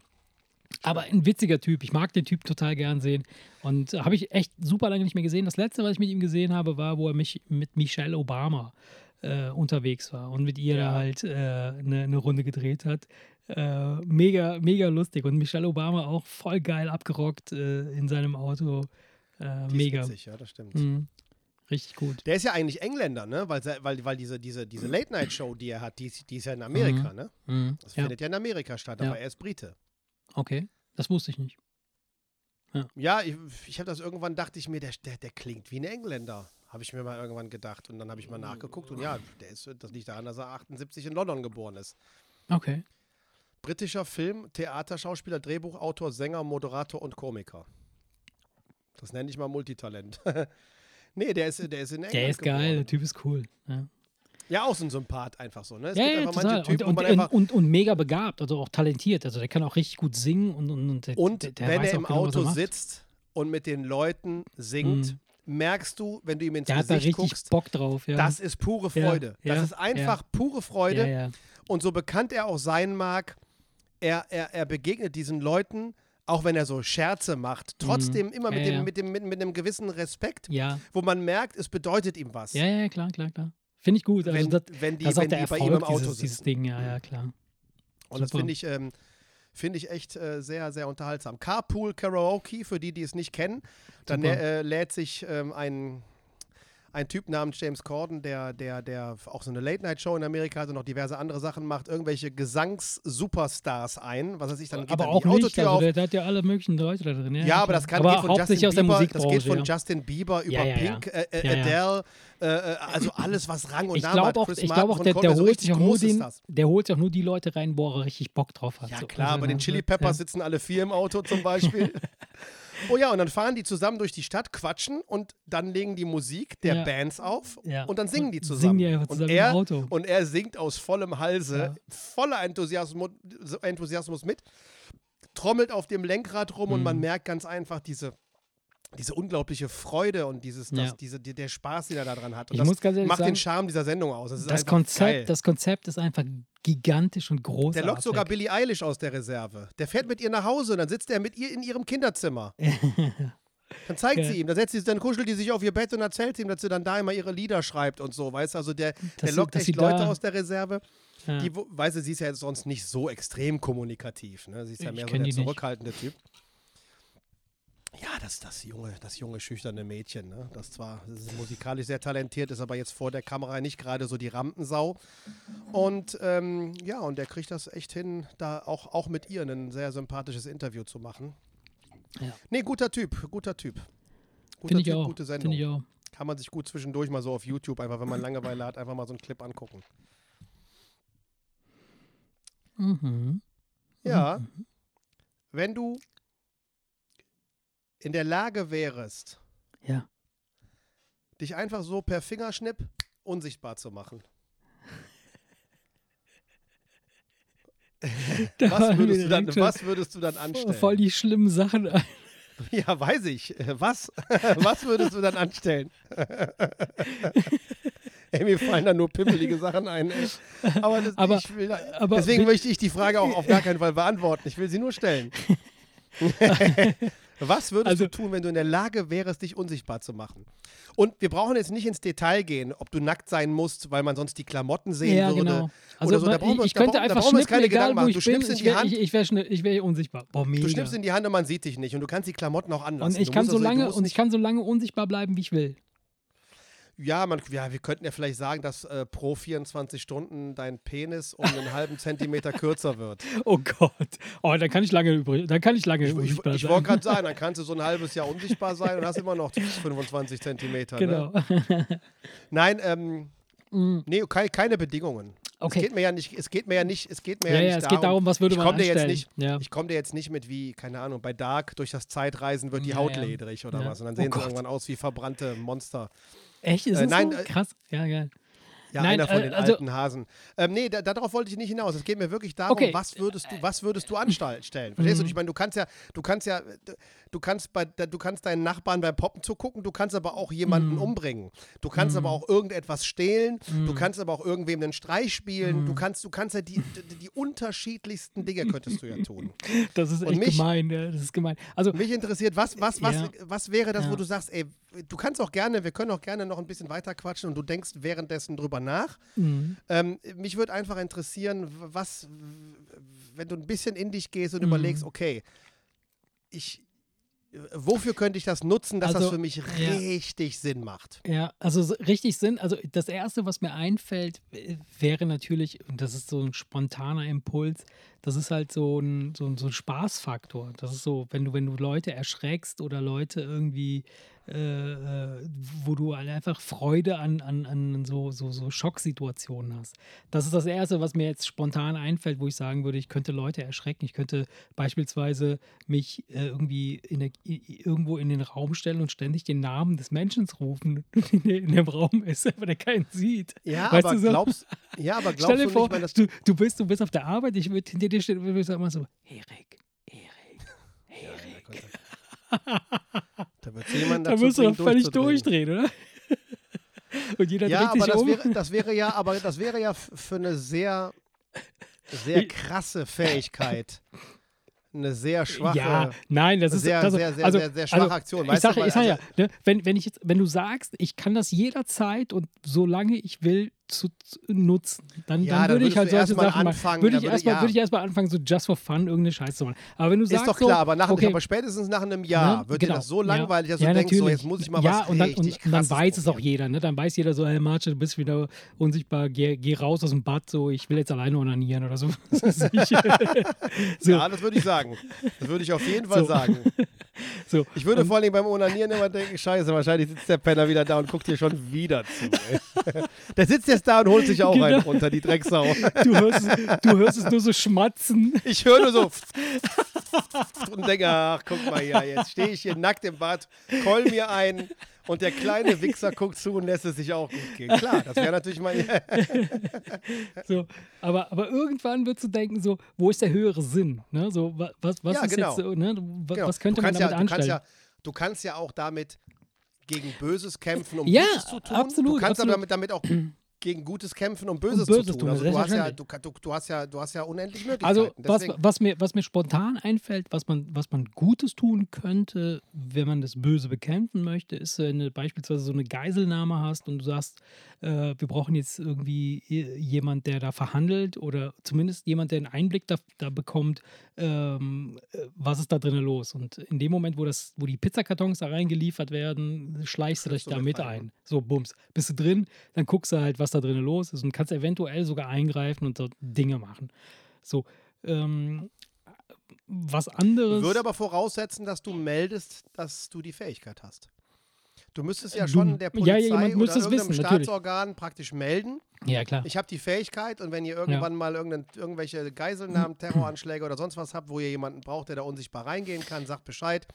Aber ein witziger Typ. Ich mag den Typ total gern sehen. Und äh, habe ich echt super lange nicht mehr gesehen. Das letzte, was ich mit ihm gesehen habe, war, wo er mich mit Michelle Obama äh, unterwegs war und mit ihr da halt eine äh, ne- Runde gedreht hat. Äh, mega, mega lustig. Und Michelle Obama auch voll geil abgerockt äh, in seinem Auto. Mega. Witzig, ja, das stimmt. Mhm. Richtig gut. Der ist ja eigentlich Engländer, ne? Weil, weil, weil diese, diese, diese Late-Night-Show, die er hat, die, ist- die ist ja in Amerika, ne? Mhm. Das Ja, findet ja in Amerika statt, Ja. aber er ist Brite. Okay. Das wusste ich nicht. Ja, ich, ich habe das irgendwann, dachte ich mir, der, der, der klingt wie ein Engländer. Habe ich mir mal irgendwann gedacht. Und dann habe ich mal nachgeguckt und ja, der ist, das liegt daran, dass er 78 in London geboren ist. Okay. Britischer Film, Theaterschauspieler, Drehbuchautor, Sänger, Moderator und Komiker. Das nenne ich mal Multitalent. *laughs* nee, der ist, der ist in England Der ist geil, der geboren. Typ ist cool. Ja, Ja, auch so ein Sympath einfach so, ne? Es ja, gibt ja einfach total. manche Typen, und, und, einfach... und, und, mega begabt, also auch talentiert. Also der kann auch richtig gut singen und, und, und, der, Und der, der wenn er im genau, er Auto macht. sitzt und mit den Leuten singt, merkst du, wenn du ihm ins der hat da Gesicht richtig guckst, Bock drauf. Ja. das ist pure Freude. ja, das ist einfach pure Freude. Und so bekannt er auch sein mag, er, er, er begegnet diesen Leuten, auch wenn er so Scherze macht, trotzdem immer mit, Mhm. Ja, dem, ja. Mit, dem, mit, mit einem gewissen Respekt, ja, wo man merkt, es bedeutet ihm was. ja, ja, klar, klar, klar. Finde ich gut. Also Wenn, das, wenn die, das ist auch wenn der die bei Erfolg ihm im Auto dieses, dieses. Ding, ja, ja, klar. Und das Super. finde ich, ähm, finde ich echt äh, sehr, sehr unterhaltsam. Carpool Karaoke, für die, die es nicht kennen, dann äh, lädt sich ähm, ein, ein Typ namens James Corden, der, der, der auch so eine Late-Night-Show in Amerika hat und noch diverse andere Sachen macht, irgendwelche Gesangs-Superstars ein. Was weiß ich, dann geht Aber dann auch die nicht, Autotür also auf. der, der hat ja alle möglichen Leute da drin. Ja, Ja, aber das kann aber geht von Justin aus der Bieber, das geht von ja. Justin Bieber über Ja. Pink, äh, äh. Adele, äh, äh, also alles, was Rang und Ich Namen hat. glaube auch, Chris ich Martin glaub auch der, der, holt sich auch nur den, der holt sich auch nur die Leute rein, wo er richtig Bock drauf hat. Ja So, klar, also, bei den Chili. Peppers sitzen alle vier im Auto zum Beispiel. *laughs* oh ja, und dann fahren die zusammen durch die Stadt, quatschen und dann legen die Musik der Ja. Bands auf Ja. und dann singen die Und zusammen. singen die einfach und, zusammen im er, Auto. und er singt aus vollem Halse, Ja. voller Enthusiasmus, Enthusiasmus mit, trommelt auf dem Lenkrad rum und Mhm. man merkt ganz einfach diese diese unglaubliche Freude und dieses, das, Ja. diese, die, der Spaß, den er da dran hat. Und Ich das muss ganz ehrlich macht den sagen, Charme dieser Sendung aus. Das, Das Konzept, geil. das Konzept ist einfach gigantisch und großartig. Der lockt sogar Billie Eilish aus der Reserve. Der fährt mit ihr nach Hause und dann sitzt er mit ihr in ihrem Kinderzimmer. *laughs* Dann zeigt Geil. sie ihm, dann, setzt sie, dann kuschelt die sich auf ihr Bett und erzählt ihm, dass sie dann da immer ihre Lieder schreibt und so, weißt du? Also der, der sie- lockt echt Leute aus der Reserve. Ja. Die, weißt du, sie ist ja sonst nicht so extrem kommunikativ. Ne? Sie ist ja Ich mehr so der die nicht. zurückhaltende Typ. Ja, das, das junge, das junge, schüchterne Mädchen, ne? das zwar das musikalisch sehr talentiert ist, aber jetzt vor der Kamera nicht gerade so die Rampensau. Und ähm, ja, und der kriegt das echt hin, da auch, auch mit ihr ein sehr sympathisches Interview zu machen. Ja. Nee, guter Typ, guter Typ. Guter Finde ich Typ, auch. gute Sendung. ich auch. Kann man sich gut zwischendurch mal so auf YouTube, einfach wenn man Langeweile hat, einfach mal so einen Clip angucken. Mhm. Ja. Wenn du in der Lage wärest, Ja. dich einfach so per Fingerschnipp unsichtbar zu machen. *laughs* Was würdest, du dann, schon was würdest du dann anstellen? Voll die schlimmen Sachen ein. *laughs* Ja, weiß ich. Äh, Was? *laughs* Was würdest du dann anstellen? ey, mir fallen da nur pimmelige Sachen ein. Ey. Aber, das, Aber- will, aber deswegen möchte ich die Frage auch auf gar keinen Fall beantworten. Ich will sie nur stellen. Was würdest Also- du tun, wenn du in der Lage wärst, dich unsichtbar zu machen? Und wir brauchen jetzt nicht ins Detail gehen, ob du nackt sein musst, weil man sonst die Klamotten sehen Ja, würde. genau. Also so. Da ich, brauchen wir uns- ich da könnte brauchen- da brauchen uns keine egal Gedanken machen. ich Du schnippst in die wäre Hand. ich, ich wär, schni- ich wär unsichtbar. Boah. Du schnippst in die Hand und man sieht dich nicht. Und du kannst die Klamotten auch anlassen. und ich kann so also- lange und ich kann so lange unsichtbar bleiben, wie ich will. Ja, man, ja, wir könnten ja vielleicht sagen, dass äh, pro 24 Stunden dein Penis um einen halben Zentimeter *laughs* kürzer wird. Oh Gott. Oh, dann kann ich lange übrig. Dann kann ich lange Ich, ich, ich sein. wollte gerade sagen, dann kannst du so ein halbes Jahr unsichtbar sein und hast immer noch 25 Zentimeter. Ne? Genau. *laughs* Nein, ähm, nee, keine, keine Bedingungen. Okay. Es geht mir ja nicht, es geht mir ja nicht, es geht mir Ja, ja, ja, nicht es darum. geht darum, was würde ich man komm dir jetzt anstellen. nicht, Ja. Ich komme dir jetzt nicht mit wie, keine Ahnung, bei Dark durch das Zeitreisen wird die Ja, Haut ledrig oder was. Und dann Oh sehen sie Gott. irgendwann aus wie verbrannte Monster. Echt? Ist Äh, das nein, so? äh, Krass. Ja, geil. Ja, Nein, einer von äh, den also- alten Hasen. Ähm, nee, da, darauf wollte ich nicht hinaus. Es geht mir wirklich darum, Okay. was würdest du, was würdest du anstellen? Verstehst du? Mhm. Ich meine, du kannst ja, du kannst ja, du kannst bei, du kannst deinen Nachbarn beim Poppen zugucken, du kannst aber auch jemanden Mhm. umbringen. Du kannst aber auch irgendetwas stehlen, du kannst aber auch irgendwem einen Streich spielen, Mhm. du kannst, du kannst ja die, die, die unterschiedlichsten Dinge könntest du ja tun. *laughs* Das ist echt mich- gemein. Ja. Das ist gemein. Also, Mich interessiert, was, was, was, Ja. was wäre das, wo Ja. du sagst, ey, du kannst auch gerne, wir können auch gerne noch ein bisschen weiter quatschen und du denkst währenddessen drüber nach. Ähm, mich würde einfach interessieren, was, wenn du ein bisschen in dich gehst und Mhm. überlegst, okay, ich, wofür könnte ich das nutzen, dass das Also, für mich ja. richtig Sinn macht? Ja, also so richtig Sinn. Also das Erste, was mir einfällt, wäre natürlich, und das ist so ein spontaner Impuls, das ist halt so ein, so so ein Spaßfaktor. Das ist so, wenn du, wenn du Leute erschreckst oder Leute irgendwie, äh, äh, wo du halt einfach Freude an, an, an so, so, so Schocksituationen hast. Das ist das Erste, was mir jetzt spontan einfällt, wo ich sagen würde, ich könnte Leute erschrecken. Ich könnte beispielsweise mich äh, irgendwie in der, irgendwo in den Raum stellen und ständig den Namen des Menschen rufen, *laughs* der in dem Raum ist, aber der keinen sieht. Ja, Weißt aber du so? glaubst, ja, aber Stell glaubst dir du vor, nicht, wenn das du, du, bist, du bist auf der Arbeit, ich würde hinter dir und würde sagen immer so, Erik, Erik, Erik. da wird jemand Da wirst du doch völlig durchdrehen, oder? *laughs* Und jeder Ja, dreht aber sich das um. wäre, das wäre ja, aber das wäre ja für eine sehr, sehr Ich- krasse Fähigkeit. Eine sehr schwache. Ja, nein, das ist sehr, also, sehr, sehr, also, sehr, sehr schwache also, Aktion. Ich Weißt du, sage, ich sag ja, also- ne, wenn, wenn, ich jetzt, wenn du sagst, ich kann das jederzeit und solange ich will zu, nutzen, dann, Ja, dann dann würde ich halt erst solche Sachen anfangen, machen. Würde ich würde- erstmal ja. würde ich erstmal anfangen, so just for fun irgendeine Scheiße zu machen. Aber wenn du sagst, Ist doch so, klar, aber, nach, okay, aber spätestens nach einem Jahr Ne? wird dir Genau. das so Ja. langweilig, dass du ja, denkst, so, jetzt muss ich mal ja, was und dann, und, und dann weiß es auch jeder. Ne? Dann weiß jeder so, hey Marce, du bist wieder unsichtbar, geh, geh raus aus dem Bad, so, ich will jetzt alleine onanieren oder so. *laughs* *laughs* So, Ja, das würde ich sagen. Das würde ich auf jeden Fall So. sagen. *laughs* so. Ich würde vor allem beim Onanieren immer denken, scheiße, wahrscheinlich sitzt der Penner wieder da und guckt hier schon wieder zu. Ey. Der sitzt jetzt da und holt sich auch Genau. einen runter, die Drecksau. Du hörst, es, du hörst es nur so schmatzen. Ich höre nur so und denke, ach, guck mal hier, jetzt stehe ich hier nackt im Bad, keul mir ein und der kleine Wichser guckt zu und lässt es sich auch gut gehen. Klar, das wäre natürlich mein... *laughs* So, aber, aber irgendwann wirst du denken, so, wo ist der höhere Sinn? Ne? So, wa- was, was Ja, ist genau. jetzt ne? was, Genau. was könnte du man kannst damit ja, du anstellen? kannst ja, du kannst ja auch damit gegen Böses kämpfen, um Ja, Gutes zu tun. absolut, Du kannst absolut. aber damit, damit auch *clears throat* gegen Gutes kämpfen, um Böses, Böses zu tun, tun. Also du hast, ja, du, du, du, hast ja, du hast ja unendlich Möglichkeiten. Also, was, was, mir, was mir spontan einfällt, was man, was man Gutes tun könnte, wenn man das Böse bekämpfen möchte, ist, wenn du beispielsweise so eine Geiselnahme hast und du sagst, äh, wir brauchen jetzt irgendwie i- jemand, der da verhandelt oder zumindest jemand, der einen Einblick da, da bekommt, ähm, äh, was ist da drinnen los? Und in dem Moment, wo, das, wo die Pizzakartons da reingeliefert werden, schleichst du dich da mit ein. So, bums. Bist du drin, dann guckst du halt, was da drinnen los ist und kannst eventuell sogar eingreifen und so Dinge machen. So, ähm, was anderes. Würde aber voraussetzen, dass du meldest, dass du die Fähigkeit hast. Du müsstest ja Du- schon der ja, Polizei jemand oder müsste es irgendeinem wissen, natürlich. Staatsorgan praktisch melden. ja, klar. Ich habe die Fähigkeit und wenn ihr irgendwann mal irgendein, irgendwelche Geiselnahmen, Terroranschläge oder sonst was habt, wo ihr jemanden braucht, der da unsichtbar reingehen kann, sagt Bescheid.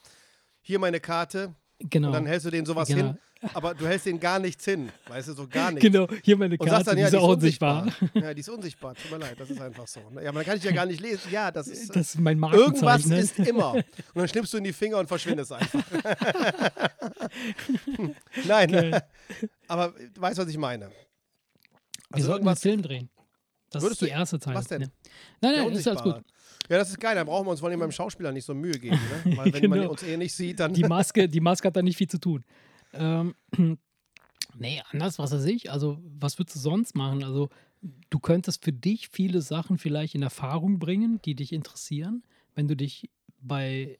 Hier meine Karte. Genau. Und dann hältst du denen sowas Genau. hin. Aber du hältst denen gar nichts hin. Weißt du, so gar nichts. Genau, hier meine Karte, dann, die ja, ist die auch ist unsichtbar. unsichtbar. Ja, die ist unsichtbar. Tut mir leid, das ist einfach so. Ja, aber dann kann ich ja gar nicht lesen. Ja, das ist. Das ist mein Irgendwas Markenzeichen. ne? ist immer. Und dann schnippst du in die Finger und verschwindest einfach. *laughs* Nein, Geil. aber du weißt, was ich meine. Wir Also sollten einen irgendwas, Film drehen. Das ist die erste Zeit. was denn? Ne? Nein, nein, ist alles gut. Ja, das ist geil. Dann brauchen wir uns vor allem beim Schauspieler nicht so Mühe geben. Ne? *laughs* Weil wenn man Genau. uns eh nicht sieht, dann. Die *laughs* Maske, die Maske hat da nicht viel zu tun. Ähm, *clears throat* nee, anders, was weiß ich. Also, was würdest du sonst machen? Also, du könntest für dich viele Sachen vielleicht in Erfahrung bringen, die dich interessieren, wenn du dich bei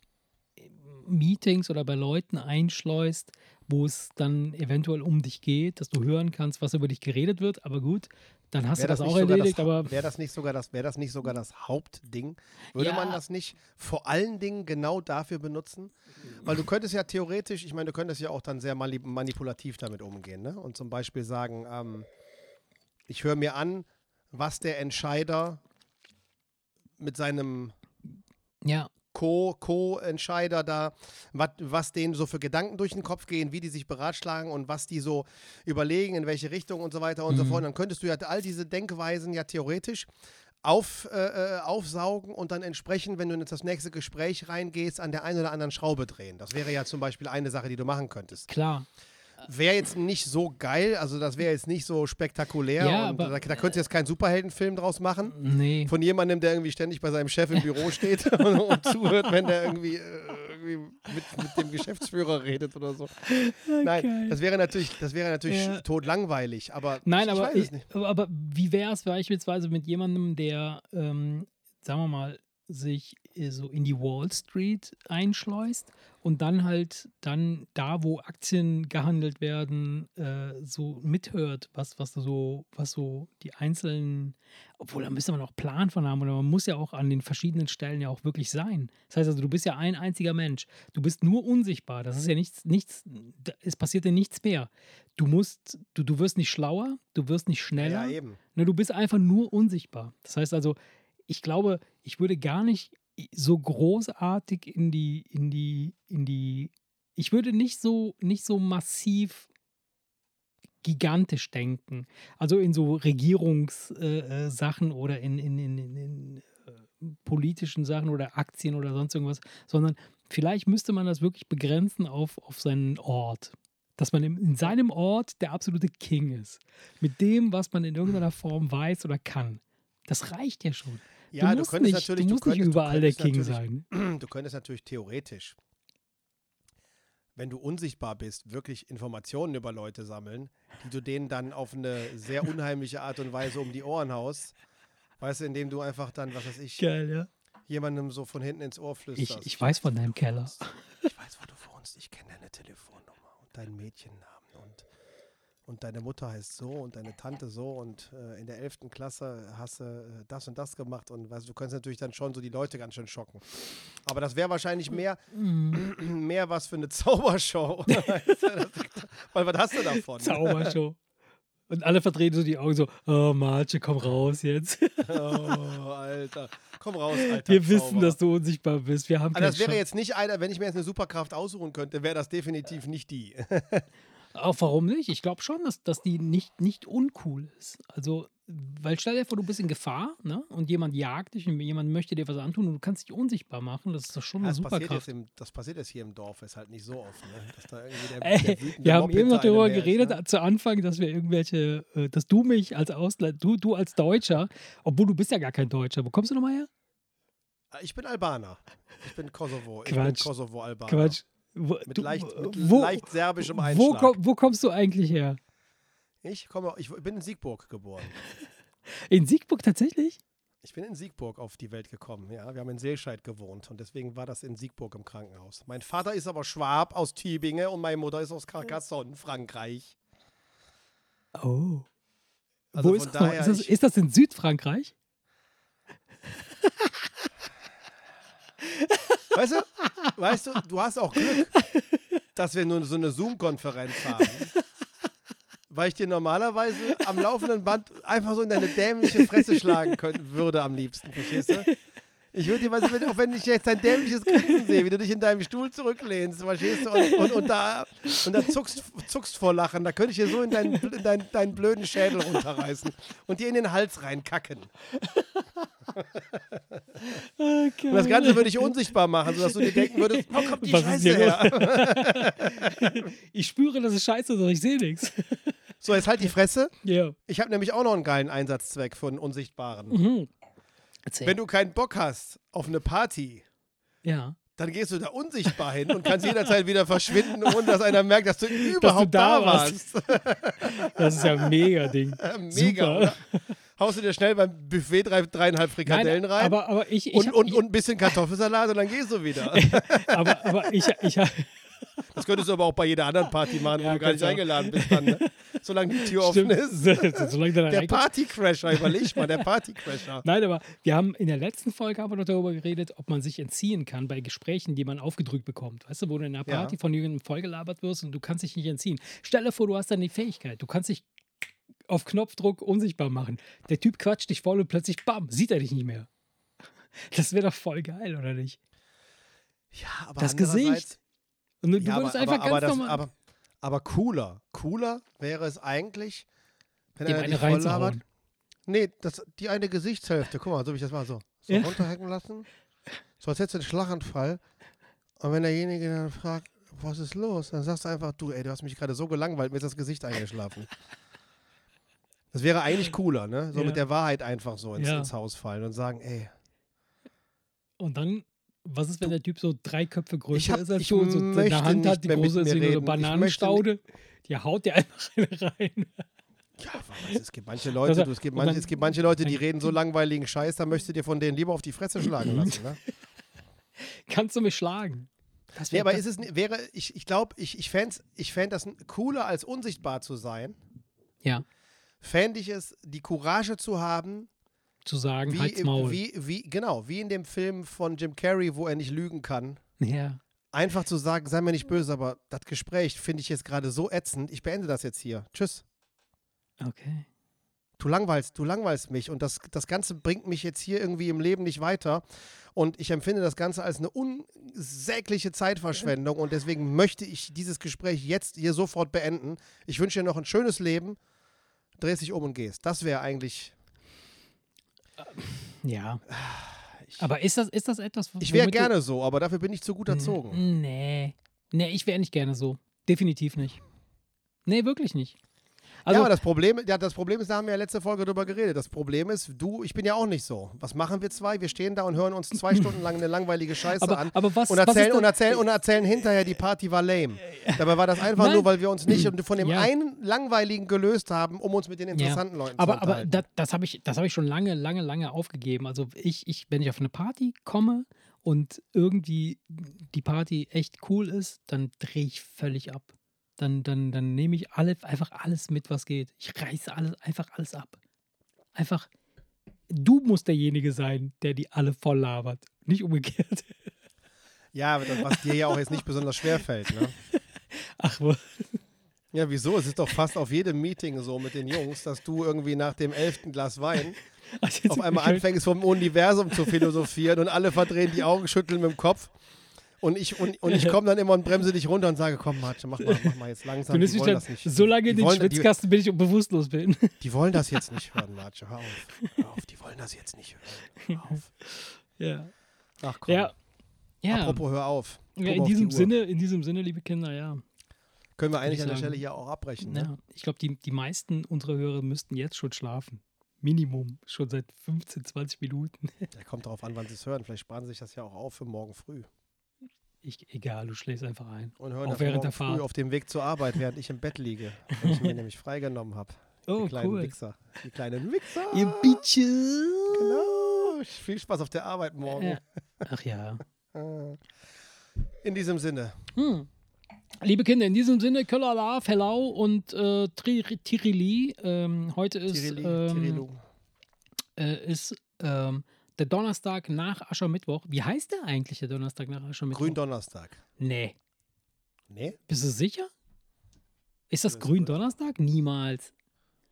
Meetings oder bei Leuten einschleust, wo es dann eventuell um dich geht, dass du hören kannst, was über dich geredet wird. Aber gut, dann hast Wäre du das, nicht auch sogar erledigt. das, aber wäre das nicht sogar das, wäre das nicht sogar das Hauptding? Würde Ja. man das nicht vor allen Dingen genau dafür benutzen? Weil du könntest ja theoretisch, ich meine, du könntest ja auch dann sehr mani- manipulativ damit umgehen, ne? Und zum Beispiel sagen, ähm, ich höre mir an, was der Entscheider mit seinem ja, Co- Co-Entscheider da, wat, was denen so für Gedanken durch den Kopf gehen, wie die sich beratschlagen und was die so überlegen, in welche Richtung und so weiter und so Mhm. fort. Dann könntest du ja all diese Denkweisen ja theoretisch auf, äh, äh, aufsaugen und dann entsprechend, wenn du in das nächste Gespräch reingehst, an der einen oder anderen Schraube drehen. Das wäre ja zum Beispiel eine Sache, die du machen könntest. klar. Wäre jetzt nicht so geil, also das wäre jetzt nicht so spektakulär Ja, und aber- da, da könntest du jetzt keinen Superheldenfilm draus machen Nee. von jemandem, der irgendwie ständig bei seinem Chef im Büro steht *laughs* und, und zuhört, wenn der irgendwie, äh, irgendwie mit, mit dem Geschäftsführer redet oder so. Nein, geil. das wäre natürlich, das wäre natürlich Ja. totlangweilig, aber Nein, ich, aber, ich, aber wie wäre es beispielsweise mit jemandem, der, ähm, sagen wir mal, sich äh, so in die Wall Street einschleust und dann halt dann da, wo Aktien gehandelt werden, äh, so mithört, was, was so, was so die einzelnen, obwohl da müsste man auch Plan von haben oder man muss ja auch an den verschiedenen Stellen ja auch wirklich sein. Das heißt also, du bist ja ein einziger Mensch. Du bist nur unsichtbar. Das ist ja nichts, nichts, es passiert dir nichts mehr. Du musst, du, du wirst nicht schlauer, du wirst nicht schneller. Ja, eben. Ne, du bist einfach nur unsichtbar. Das heißt also, ich glaube, ich würde gar nicht so großartig in die, in die, in die, ich würde nicht so, nicht so massiv gigantisch denken. Also in so Regierungssachen äh, äh, oder in, in, in, in, in äh, politischen Sachen oder Aktien oder sonst irgendwas, sondern vielleicht müsste man das wirklich begrenzen auf, auf seinen Ort. Dass man in seinem Ort der absolute King ist. Mit dem, was man in irgendeiner Form weiß oder kann. Das reicht ja schon. Ja, du du musst könntest nicht, natürlich, du du musst nicht könntest- du überall der King natürlich- sein. *clears throat* Du könntest natürlich theoretisch, wenn du unsichtbar bist, wirklich Informationen über Leute sammeln, die du denen dann auf eine sehr *laughs* unheimliche Art und Weise um die Ohren haust. Weißt du, indem du einfach dann, was weiß ich, Geil, ja. jemandem so von hinten ins Ohr Ich, flüsterst. ich weiß von deinem Keller. Ich weiß, wo du wohnst. Ich kenne deine Telefonnummer und deinen Mädchennamen und, und deine Mutter heißt so und deine Tante so und äh, in der 11. Klasse hast du äh, das und das gemacht und weißt, du könntest natürlich dann schon so die Leute ganz schön schocken. Aber das wäre wahrscheinlich mehr, *clears throat* mehr was für eine *laughs* Zaubershow. *laughs* Weil was hast du davon? Zaubershow. Und alle verdrehen so die Augen so, oh Marce, komm raus jetzt. Oh, Alter. Komm raus, Alter. Wir wissen, dass du unsichtbar bist. Wir haben Also das wäre Chance. jetzt nicht einer, wenn ich mir jetzt eine Superkraft aussuchen könnte, wäre das definitiv nicht die. *laughs* Auch warum nicht? Ich glaube schon, dass, dass die nicht, nicht uncool ist. Also, weil stell dir vor, du bist in Gefahr ne? und jemand jagt dich und jemand möchte dir was antun und du kannst dich unsichtbar machen. Das ist doch schon eine passiert, Superkraft. jetzt im, das passiert jetzt hier im Dorf, ist halt nicht so oft, ne? Dass da irgendwie der, Ey, der wir haben Mob eben noch darüber her ist, geredet ne? zu Anfang, dass wir irgendwelche, äh, dass du mich als Ausland, du, du als Deutscher, obwohl du bist ja gar kein Deutscher. Wo kommst du nochmal her? Ich bin Albaner. Ich bin Kosovo. Ich Quatsch. bin Kosovo-Albaner. Quatsch. Wo, Mit, leicht, mit wo, leicht serbischem wo, Einschlag. komm, wo kommst du eigentlich her? ich, komme, ich bin in Siegburg geboren. *laughs* In Siegburg tatsächlich? Ich bin in Siegburg auf die Welt gekommen. Ja, wir haben in Seelscheid gewohnt und deswegen war das in Siegburg im Krankenhaus. Mein Vater ist aber Schwab aus Tübingen und meine Mutter ist aus Carcassonne, Frankreich. Oh. Also Wo ist daher, ist, das, ist das in Südfrankreich? *laughs* Weißt du, weißt du, du hast auch Glück, dass wir nur so eine Zoom-Konferenz haben. Weil ich dir normalerweise am laufenden Band einfach so in deine dämliche Fresse schlagen können, würde am liebsten, verstehst du? Ich würde dir, weißt du, wenn, auch wenn ich jetzt dein dämliches Grinsen sehe, wie du dich in deinem Stuhl zurücklehnst, verstehst du, und, und, und da, und da zuckst, zuckst vor Lachen, da könnte ich dir so in deinen, in deinen, deinen blöden Schädel runterreißen und dir in den Hals reinkacken. Okay. Und das Ganze würde ich unsichtbar machen, sodass du dir denken würdest, wo kommt die Was Scheiße her? Ich spüre, dass es scheiße ist, aber ich sehe nichts. So, jetzt halt die Fresse. Ja. Ich habe nämlich auch noch einen geilen Einsatzzweck für einen Unsichtbaren. Mhm. Erzähl. Wenn du keinen Bock hast auf eine Party, ja. dann gehst du da unsichtbar hin und kannst jederzeit wieder verschwinden, ohne dass einer merkt, dass du *laughs* überhaupt da da, warst. *laughs* Das ist ja ein *laughs* mega Ding. Mega? Haust du dir schnell beim Buffet drei, dreieinhalb Frikadellen Nein, rein Aber, aber ich, ich, und, hab- und, ich, und ein bisschen Kartoffelsalat und dann gehst du wieder. aber, aber ich, ich, Das könntest du aber auch bei jeder anderen Party machen, Ja, wo du gar nicht auch. eingeladen bist, dann, ne? solange die Tür offen stimmt, ist. *laughs* du da Der reinkommst. Partycrasher, überleg mal, der Partycrasher. Nein, aber wir haben in der letzten Folge haben wir noch darüber geredet, ob man sich entziehen kann bei Gesprächen, die man aufgedrückt bekommt. Weißt du, wo du in einer Ja. Party von jemandem vollgelabert wirst und du kannst dich nicht entziehen. Stell dir vor, du hast dann die Fähigkeit. Du kannst dich auf Knopfdruck unsichtbar machen. Der Typ quatscht dich voll und plötzlich, bam, sieht er dich nicht mehr. Das wäre doch voll geil, oder nicht? Ja, aber Das Gesicht. Und du, Ja, würdest aber, einfach aber, aber, ganz das, normal. aber, aber cooler. Cooler wäre es eigentlich, wenn dem er eine voll labert. Nee, das, die eine Gesichtshälfte. Guck mal, so wie ich das mal so, so Ja. runterhängen lassen. So als hättest du einen Schlaganfall. Und wenn derjenige dann fragt, was ist los? Dann sagst du einfach, du, ey, du hast mich gerade so gelangweilt, mir ist das Gesicht eingeschlafen. Das wäre eigentlich cooler, ne? So Ja. mit der Wahrheit einfach so ins, Ja. ins Haus fallen und sagen, ey, Und dann, was ist, wenn der Typ so drei Köpfe größer Ich hab- ist als du und so der Hand hat, die große ist wie nur eine Bananenstaude, die haut dir einfach *laughs* eine rein. Ja, aber es gibt manche Leute, er- du, es, gibt manche, dann- es gibt manche Leute, die dann- reden so langweiligen Scheiß, da möchtest du dir von denen lieber auf die Fresse schlagen lassen. Ne? *laughs* Kannst du mich schlagen? Das wär- aber das- ist es, wäre, ich, ich glaube, ich, ich fände ich fänd das cooler, als unsichtbar zu sein. Ja, Fände ich es, die Courage zu haben, zu sagen, wie, halt's Maul. wie, wie, genau, wie in dem Film von Jim Carrey, wo er nicht lügen kann. ja. Einfach zu sagen, sei mir nicht böse, aber das Gespräch finde ich jetzt gerade so ätzend, ich beende das jetzt hier. Tschüss. Okay. Du langweilst, du langweilst mich und das, das Ganze bringt mich jetzt hier irgendwie im Leben nicht weiter. Und ich empfinde das Ganze als eine unsägliche Zeitverschwendung und deswegen möchte ich dieses Gespräch jetzt hier sofort beenden. Ich wünsche dir noch ein schönes Leben. Drehst dich um und gehst. Das wäre eigentlich. Ja. Aber ist das, ist das etwas, Ich wäre gerne so, aber dafür bin ich zu gut erzogen. Nee. Nee, ich wäre nicht gerne so. Definitiv nicht. Nee, wirklich nicht. Also, ja, aber das Problem, ja, das Problem ist, da haben wir ja letzte Folge drüber geredet. Das Problem ist, du, ich bin ja auch nicht so. Was machen wir zwei? Wir stehen da und hören uns zwei *clears throat* Stunden lang eine langweilige Scheiße aber, an. aber was, und was erzählen, das- und, erzählen, und erzählen hinterher, die Party war lame. Dabei war das einfach Nein. nur, weil wir uns nicht von dem Ja. einen langweiligen gelöst haben, um uns mit den interessanten Leuten zu aber, aber unterhalten. das, das habe ich, das hab ich schon lange, lange, lange aufgegeben. Also ich, ich, wenn ich auf eine Party komme und irgendwie die Party echt cool ist, dann drehe ich völlig ab. Dann, dann, dann nehme ich alle, einfach alles mit, was geht. Ich reiße alles, einfach alles ab. Einfach, du musst derjenige sein, der die alle voll labert. Nicht umgekehrt. ja, aber das, was dir ja auch jetzt nicht besonders schwer fällt. Ne? *laughs* Ach, wo- Ja, wieso? Es ist doch fast auf jedem Meeting so mit den Jungs, dass du irgendwie nach dem elften Glas Wein *laughs* also auf einmal anfängst, vom Universum zu philosophieren und alle verdrehen die Augen, schütteln mit dem Kopf. Und ich, und, und ich komme dann immer und bremse dich runter und sage, komm, Marce, mach mal, mach mal jetzt langsam. Du lässt mich dann so lange in den Schwitzkasten, bis ich bewusstlos bin. *laughs* die wollen das jetzt nicht hören, Marce. Hör auf. Hör auf, die wollen das jetzt nicht hören. Hör *laughs* auf. ja. Ach komm. Ja. Ja. Apropos, hör auf. Ja, in auf die diesem. Sinne, in diesem Sinne, liebe Kinder, ja. Können wir eigentlich ich an der. Stelle hier auch abbrechen. Ne? ja. Ich glaube, die, die meisten unserer Hörer müssten jetzt schon schlafen. Minimum. Schon seit 15, 20 Minuten. Ja, kommt darauf an, wann sie es hören. Vielleicht sparen sie sich das ja auch auf für morgen früh. Ich, egal, du schläfst einfach ein. Und hören Auch während der früh Fahrt. auf dem Weg zur Arbeit, während ich im Bett liege. Weil ich mir *laughs* nämlich freigenommen habe. Oh, die kleinen cool. Wichser. Die kleinen Wichser. Ihr Bitches. Genau. Viel Spaß auf der Arbeit morgen. Ach ja. In diesem Sinne. Hm. Liebe Kinder, in diesem Sinne, Köllala, Fellau und äh, Tirili. Ähm, heute ist, Tirili, ähm, äh, ist ähm, der Donnerstag nach Aschermittwoch. Wie heißt der eigentlich, der Donnerstag nach Aschermittwoch? Gründonnerstag. Nee. Nee? Bist du sicher? Ist das Das- Gründonnerstag? Niemals.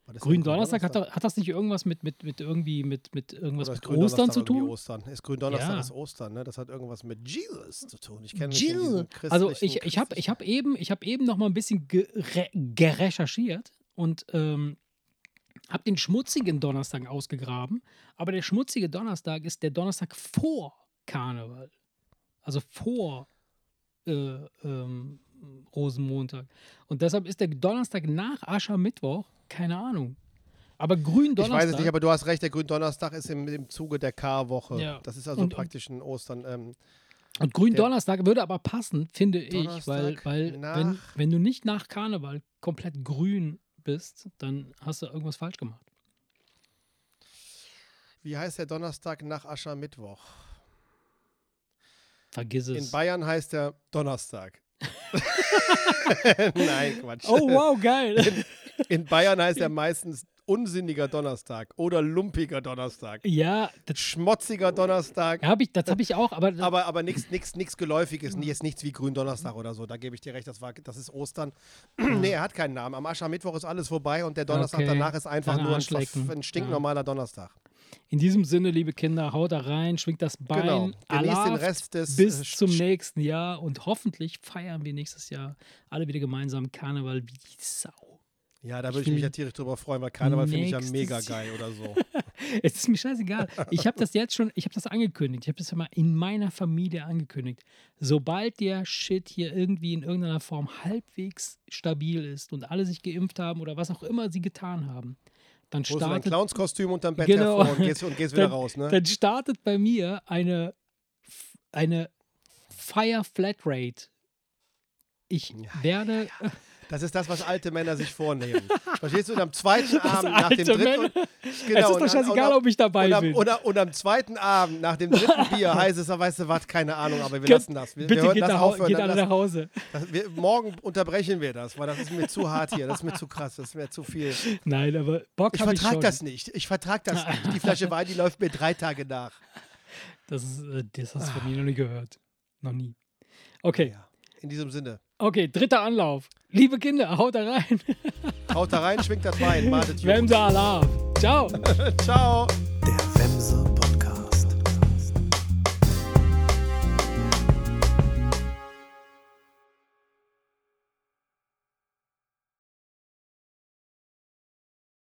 Das Gründonnerstag, hat, hat das nicht irgendwas mit, mit, mit irgendwie mit, mit irgendwas mit Ostern zu tun? Ostern. Ist Gründonnerstag Ja. ist Ostern, ne? Das hat irgendwas mit Jesus zu tun. Ich kenne diesem Also ich, ich habe ich hab eben, ich hab eben noch mal ein bisschen gere gerecherchiert und ähm, habe den schmutzigen Donnerstag ausgegraben. Aber der schmutzige Donnerstag ist der Donnerstag vor Karneval. Also vor äh, ähm, Rosenmontag. Und deshalb ist der Donnerstag nach Aschermittwoch, keine Ahnung. Aber Ich Gründonnerstag. weiß es nicht, aber du hast recht, der Gründonnerstag ist im, im Zuge der Karwoche. Ja. Das ist also Und- praktisch ein Ostern. Ähm, Und Gründonnerstag würde aber passen, finde ich, weil, Donnerstag weil wenn, wenn du nicht nach Karneval komplett grün bist, dann hast du irgendwas falsch gemacht. wie heißt der Donnerstag nach Aschermittwoch? Vergiss es. In Bayern heißt er Donnerstag. *laughs* *laughs* Nein, Quatsch. oh, wow, geil. In Bayern heißt er meistens unsinniger Donnerstag oder lumpiger Donnerstag. ja, Schmotziger Donnerstag. habe ich, das hab ich auch, aber, Aber, aber nichts nix, nix Geläufiges, jetzt nichts wie Gründonnerstag oder so. Da gebe ich dir recht, das, war, das ist Ostern. *clears throat* nee, er hat keinen Namen. Am Aschermittwoch ist alles vorbei und der Donnerstag Okay, danach ist einfach dann nur ein, ein stinknormaler Donnerstag. in diesem Sinne, liebe Kinder, haut da rein, schwingt das Bein, Genau. Genießt den Rest des bis äh, zum nächsten Jahr und hoffentlich feiern wir nächstes Jahr alle wieder gemeinsam Karneval wie die Sau. Ja, da würde ich mich ja tierisch drüber freuen, weil Karneval finde ich ja mega geil oder so. *laughs* Es ist mir scheißegal. Ich habe das jetzt schon, ich habe das angekündigt. Ich habe das ja mal in meiner Familie angekündigt. Sobald der Shit hier irgendwie in irgendeiner Form halbwegs stabil ist und alle sich geimpft haben oder was auch immer sie getan haben, dann Holst du dein startet, Clownskostüm unterm Bett Genau. hervor und gehst, und gehst wieder dann, raus, ne? dann startet bei mir eine, eine Fire Flatrate. Ich werde. Das ist das, was alte Männer sich vornehmen. Verstehst du? Und am zweiten *laughs* Abend, nach dem dritten. Und, es ist genau, doch scheißegal, ob ich dabei und, am, bin. und, am- und am zweiten Abend, nach dem dritten *laughs* Bier, heißt es, weißt du was, keine Ahnung, aber wir Könnt- lassen das. Wir, Bitte wir hören geht, das aufhören. geht alle das, nach Hause. das, wir, morgen unterbrechen wir das, weil das ist mir zu hart hier. Das ist mir zu krass, das ist mir zu viel. Nein, aber Bock Ich ich vertrag schon. das nicht. Ich vertrag das nicht. Die Flasche Wein, die *laughs* läuft mir drei Tage nach. Das, ist, äh, das hast du von mir noch nie gehört. Noch nie. Okay, Ja. In diesem Sinne. Okay, dritter Anlauf. Liebe Kinder, haut da rein. *laughs* Haut da rein, schwingt das Wein. Matet Wemse Alarv. Ciao. *laughs* Ciao. Der Wemse